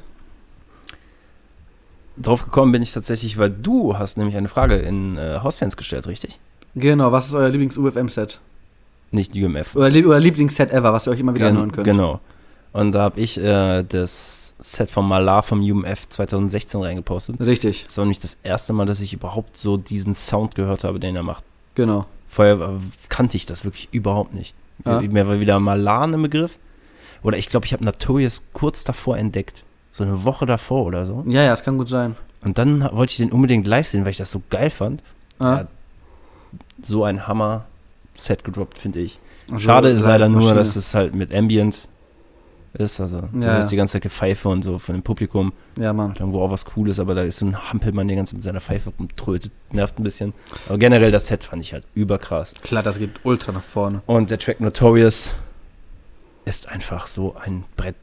Drauf gekommen bin ich tatsächlich, weil du hast nämlich eine Frage in äh, Hausfans gestellt, richtig? Genau, was ist euer Lieblings-UFM-Set? Nicht UMF. Euer, Lieb- euer Lieblingsset ever, was ihr euch immer wieder Gen- anhören könnt. Genau. Und da habe ich äh, das Set von Malar vom UMF 2016 reingepostet. Richtig, Das war nämlich das erste Mal, dass ich überhaupt so diesen Sound gehört habe, den er macht. genau. Vorher kannte ich das wirklich überhaupt nicht. Ja. Mir war wieder Malar im Begriff. Oder ich glaube, ich habe Notorious kurz davor entdeckt. So eine Woche davor oder so. Ja, ja, es kann gut sein. Und dann wollte ich den unbedingt live sehen, weil ich das so geil fand. Ah, Ja, So ein Hammer-Set gedroppt, finde ich. also Schade ist leider nur, dass es halt mit Ambient ist. Also du Ja, hörst ja. die ganze Zeit Gepfeife und so von dem Publikum. Ja, Mann. Irgendwo auch was Cooles, aber da ist so ein Hampelmann, der ganz mit seiner Pfeife rumtrötet. Nervt ein bisschen. Aber generell das Set fand ich halt überkrass. Klar, das geht ultra nach vorne. Und der Track Notorious ist einfach so ein Brett.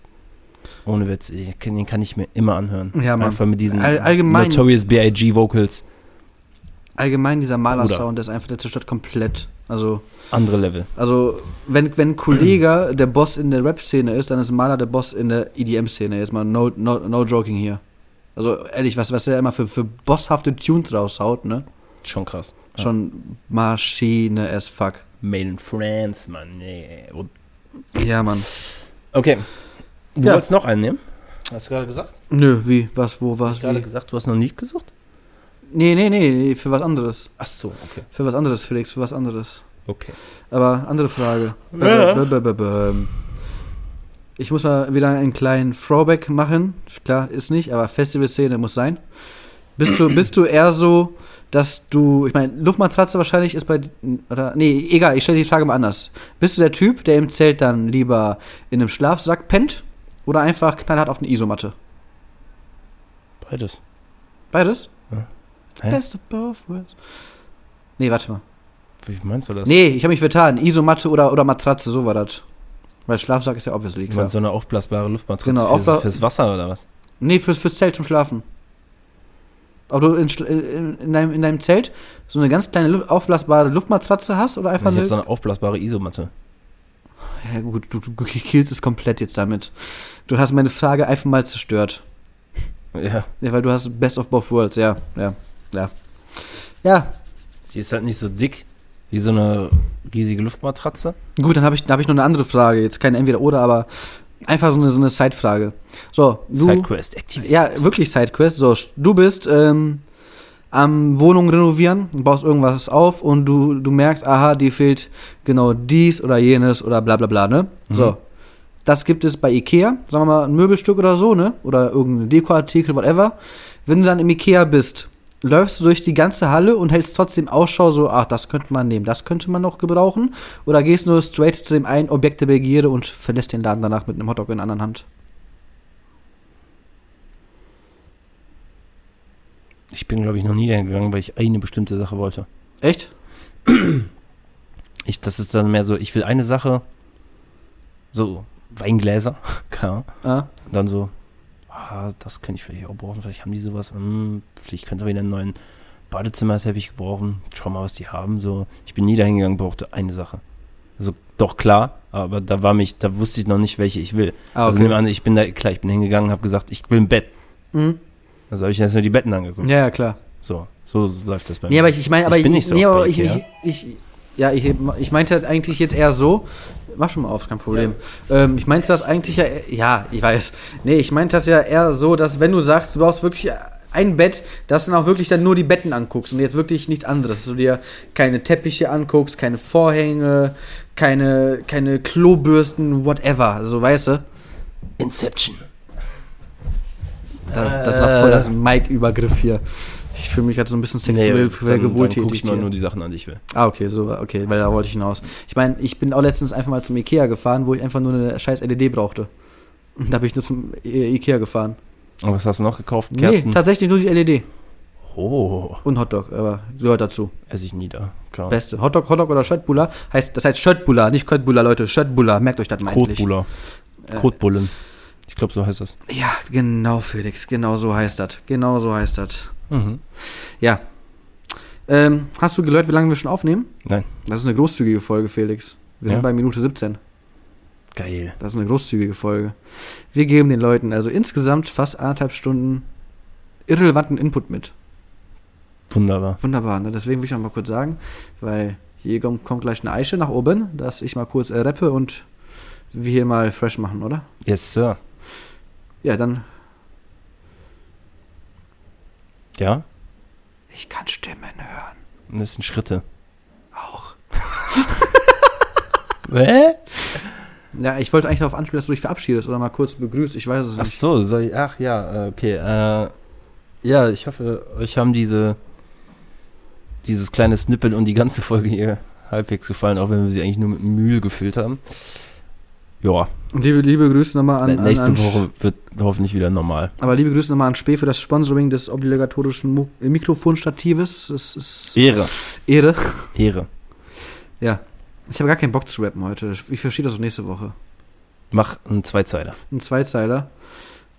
Ohne Witz, ich, den kann ich mir immer anhören. Ja, Mann. Einfach mit diesen All- allgemein- Notorious B.I.G. Vocals. Allgemein dieser. Maler-Sound, der ist einfach, der zerstört komplett. Also, Andere Level. Also, wenn, wenn Kollega der Boss in der Rap-Szene ist, dann ist Maler der Boss in der EDM-Szene. Jetzt mal no, no, no joking hier. Also, ehrlich, was, was der immer für, für bosshafte Tunes raushaut, ne? Schon krass. Ja. Schon Maschine as fuck. Made in France, Mann. Nee. Ja, Mann. Okay. Du Ja. wolltest noch einen nehmen? Hast du gerade gesagt? Nö, wie? Was, wo, Hast du was? gerade gesagt, du hast noch nicht gesucht? Nee, nee, nee, nee, für was anderes. Ach so, okay. Für was anderes, Felix, für was anderes. Okay. Aber andere Frage. Ja. Ich muss mal wieder einen kleinen Throwback machen. Klar, ist nicht, aber Festivalszene muss sein. Bist du, bist du eher so, dass du, ich meine, Luftmatratze wahrscheinlich ist bei, oder, nee, egal, ich stelle die Frage mal anders. Bist du der Typ, der im Zelt dann lieber in einem Schlafsack pennt oder einfach knallhart auf eine Isomatte? Beides. Beides? Ja. Hä? Best of both worlds. Nee, warte mal. Wie meinst du das? Nee, ich habe mich vertan. Isomatte oder, oder Matratze, so war das. Weil Schlafsack ist ja obviously Du klar. meinst so eine aufblasbare Luftmatratze Genau, fürs, aufbla- fürs Wasser oder was? Nee, fürs, fürs Zelt zum Schlafen. Ob du in, in, in, deinem, in deinem Zelt so eine ganz kleine aufblasbare Luftmatratze hast oder Ich einfach habe eine. so eine aufblasbare Isomatte. Ja, gut, du, du killst es komplett jetzt damit. Du hast meine Frage einfach mal zerstört. Ja. Ja, weil du hast Best of Both Worlds, ja, ja, ja. Ja, Die ist halt nicht so dick wie so eine riesige Luftmatratze. gut, dann habe ich, dann hab ich noch eine andere Frage. Jetzt keine Entweder-Oder, aber einfach so eine, so eine Side-Frage. So, du. Sidequest aktiviert. Ja, wirklich Sidequest. So, du bist ähm, am Wohnung renovieren, baust irgendwas auf und du, du merkst, aha, dir fehlt genau dies oder jenes oder bla bla bla, ne? So. Das gibt es bei Ikea, sagen wir mal ein Möbelstück oder so, ne? Oder irgendein Dekoartikel, whatever. Wenn du dann im Ikea bist, läufst du durch die ganze Halle und hältst trotzdem Ausschau, so, ach, das könnte man nehmen, das könnte man noch gebrauchen. Oder gehst nur straight zu dem einen Objekt der Begierde und verlässt den Laden danach mit einem Hotdog in der anderen Hand. Ich bin, glaube ich, noch nie dahin gegangen, weil ich eine bestimmte Sache wollte. Echt? Ich, das ist dann mehr so, ich will eine Sache, so Weingläser, [laughs] Ahnung. Ah. Dann so, ah, das könnte ich vielleicht auch brauchen, vielleicht haben die sowas, hm, vielleicht könnte wieder einen neuen Badezimmerteppich gebrauchen, schau mal, was die haben, so. Ich bin nie dahin gegangen, brauchte eine Sache. Also, doch klar, aber da war mich, da wusste ich noch nicht, welche ich will. Ah, Also okay. nehmen wir an, ich bin da, klar, ich bin hingegangen, habe gesagt, ich will ein Bett. Mhm. Also habe ich erst nur die Betten angeguckt. Ja, ja, klar. So, so läuft das bei Nee, mir. aber ich, ich meine, aber Ich bin nicht so nee, aber ich, ich, ich, ja, ich, ich meinte das eigentlich jetzt eher so. Mach schon mal auf, kein Problem. Ähm, ich meinte das eigentlich ja, ja, ich weiß. Nee, ich meinte das ja eher so, dass wenn du sagst, du brauchst wirklich ein Bett, dass du dann auch wirklich dann nur die Betten anguckst und jetzt wirklich nichts anderes. Dass du dir keine Teppiche anguckst, keine Vorhänge, keine, keine Klobürsten, whatever. Also, weißt du, Inception. Da, das war voll das Mike-Übergriff hier. Ich fühle mich gerade so ein bisschen sexuell dann, dann gucke gewalttätig ich hier. nur die Sachen an, die ich will. Ah, okay, so, okay, weil da wollte ich hinaus. Ich meine, ich bin auch letztens einfach mal zum Ikea gefahren, wo ich einfach nur eine scheiß LED brauchte. Und da bin ich nur zum I- Ikea gefahren. Und was hast du noch gekauft? Kerzen? Nee, tatsächlich nur die LED. oh, Und Hotdog, aber gehört dazu. esse ich nie da. Klar. Beste. Hotdog, Hotdog oder Schöttbullar heißt, das heißt Schöttbullar, nicht Köttbullar, Leute. Schöttbullar, merkt euch das mal. Kotbuller. Äh, Kotbullen. Ich glaube, so heißt das. Ja, genau, Felix, genau so heißt das. Genau so heißt das. Mhm. Ja. Ähm, hast du gehört, wie lange wir schon aufnehmen? Nein. Das ist eine großzügige Folge, Felix. Wir Ja? sind bei Minute 17. Geil. Das ist eine großzügige Folge. Wir geben den Leuten also insgesamt fast anderthalb Stunden irrelevanten Input mit. Wunderbar. Wunderbar, ne? Deswegen will ich noch mal kurz sagen, weil hier kommt, kommt gleich eine Eiche nach oben, dass ich mal kurz äh, rappe und wir hier mal fresh machen, oder? Yes, Sir. Ja, dann. Ja? Ich kann Stimmen hören. Das sind Schritte. Auch. [laughs] Hä? Ja, ich wollte eigentlich darauf anspielen, dass du dich verabschiedest oder mal kurz begrüßt. Ich weiß es Ach nicht. so, soll ich, ach ja, äh, okay. Äh, ja, ich hoffe, euch haben diese dieses kleine Snippet und die ganze Folge hier halbwegs gefallen, auch wenn wir sie eigentlich nur mit Mühe gefüllt haben. Ja, Und liebe, liebe Grüße nochmal an, an, nächste an Woche wird hoffentlich wieder normal. Aber liebe Grüße nochmal an Spee für das Sponsoring des obligatorischen Mikrofonstatives. Das ist Ehre, Ehre. Ehre. Ja. Ich habe gar keinen Bock zu rappen heute. Ich verstehe das auch nächste Woche. Mach einen Zweizeiler. Ein Zweizeiler.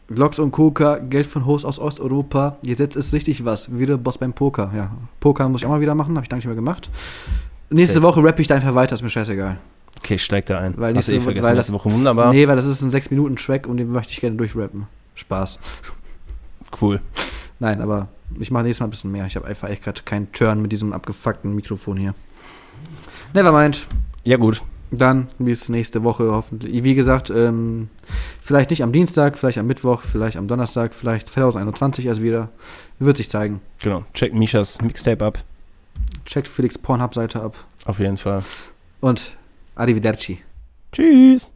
Glocks und Coca, Geld von Host aus Osteuropa. Jetzt ist richtig was. Wieder Boss beim Poker. Ja. Poker muss ich auch mal wieder machen. Habe ich lange nicht mehr gemacht. Nächste. Woche rappe ich da einfach weiter. Ist mir scheißegal. Okay, steig da ein. Weil Hast du eh vergessen, weil das- Woche wunderbar. Nee, weil das ist ein 6-Minuten-Track und den möchte ich gerne durchrappen. Spaß. Cool. Nein, aber ich mache nächstes Mal ein bisschen mehr. Ich habe einfach echt gerade keinen Turn mit diesem abgefuckten Mikrofon hier. Nevermind. Ja, gut. Dann bis nächste Woche hoffentlich. Wie gesagt, ähm, vielleicht nicht am Dienstag, vielleicht am Mittwoch, vielleicht am Donnerstag, vielleicht 2021 erst wieder. Wird sich zeigen. Genau. Check Mishas Mixtape ab. Checkt Felix Pornhub-Seite ab. Auf jeden Fall. Und arrivederci. Tschüss.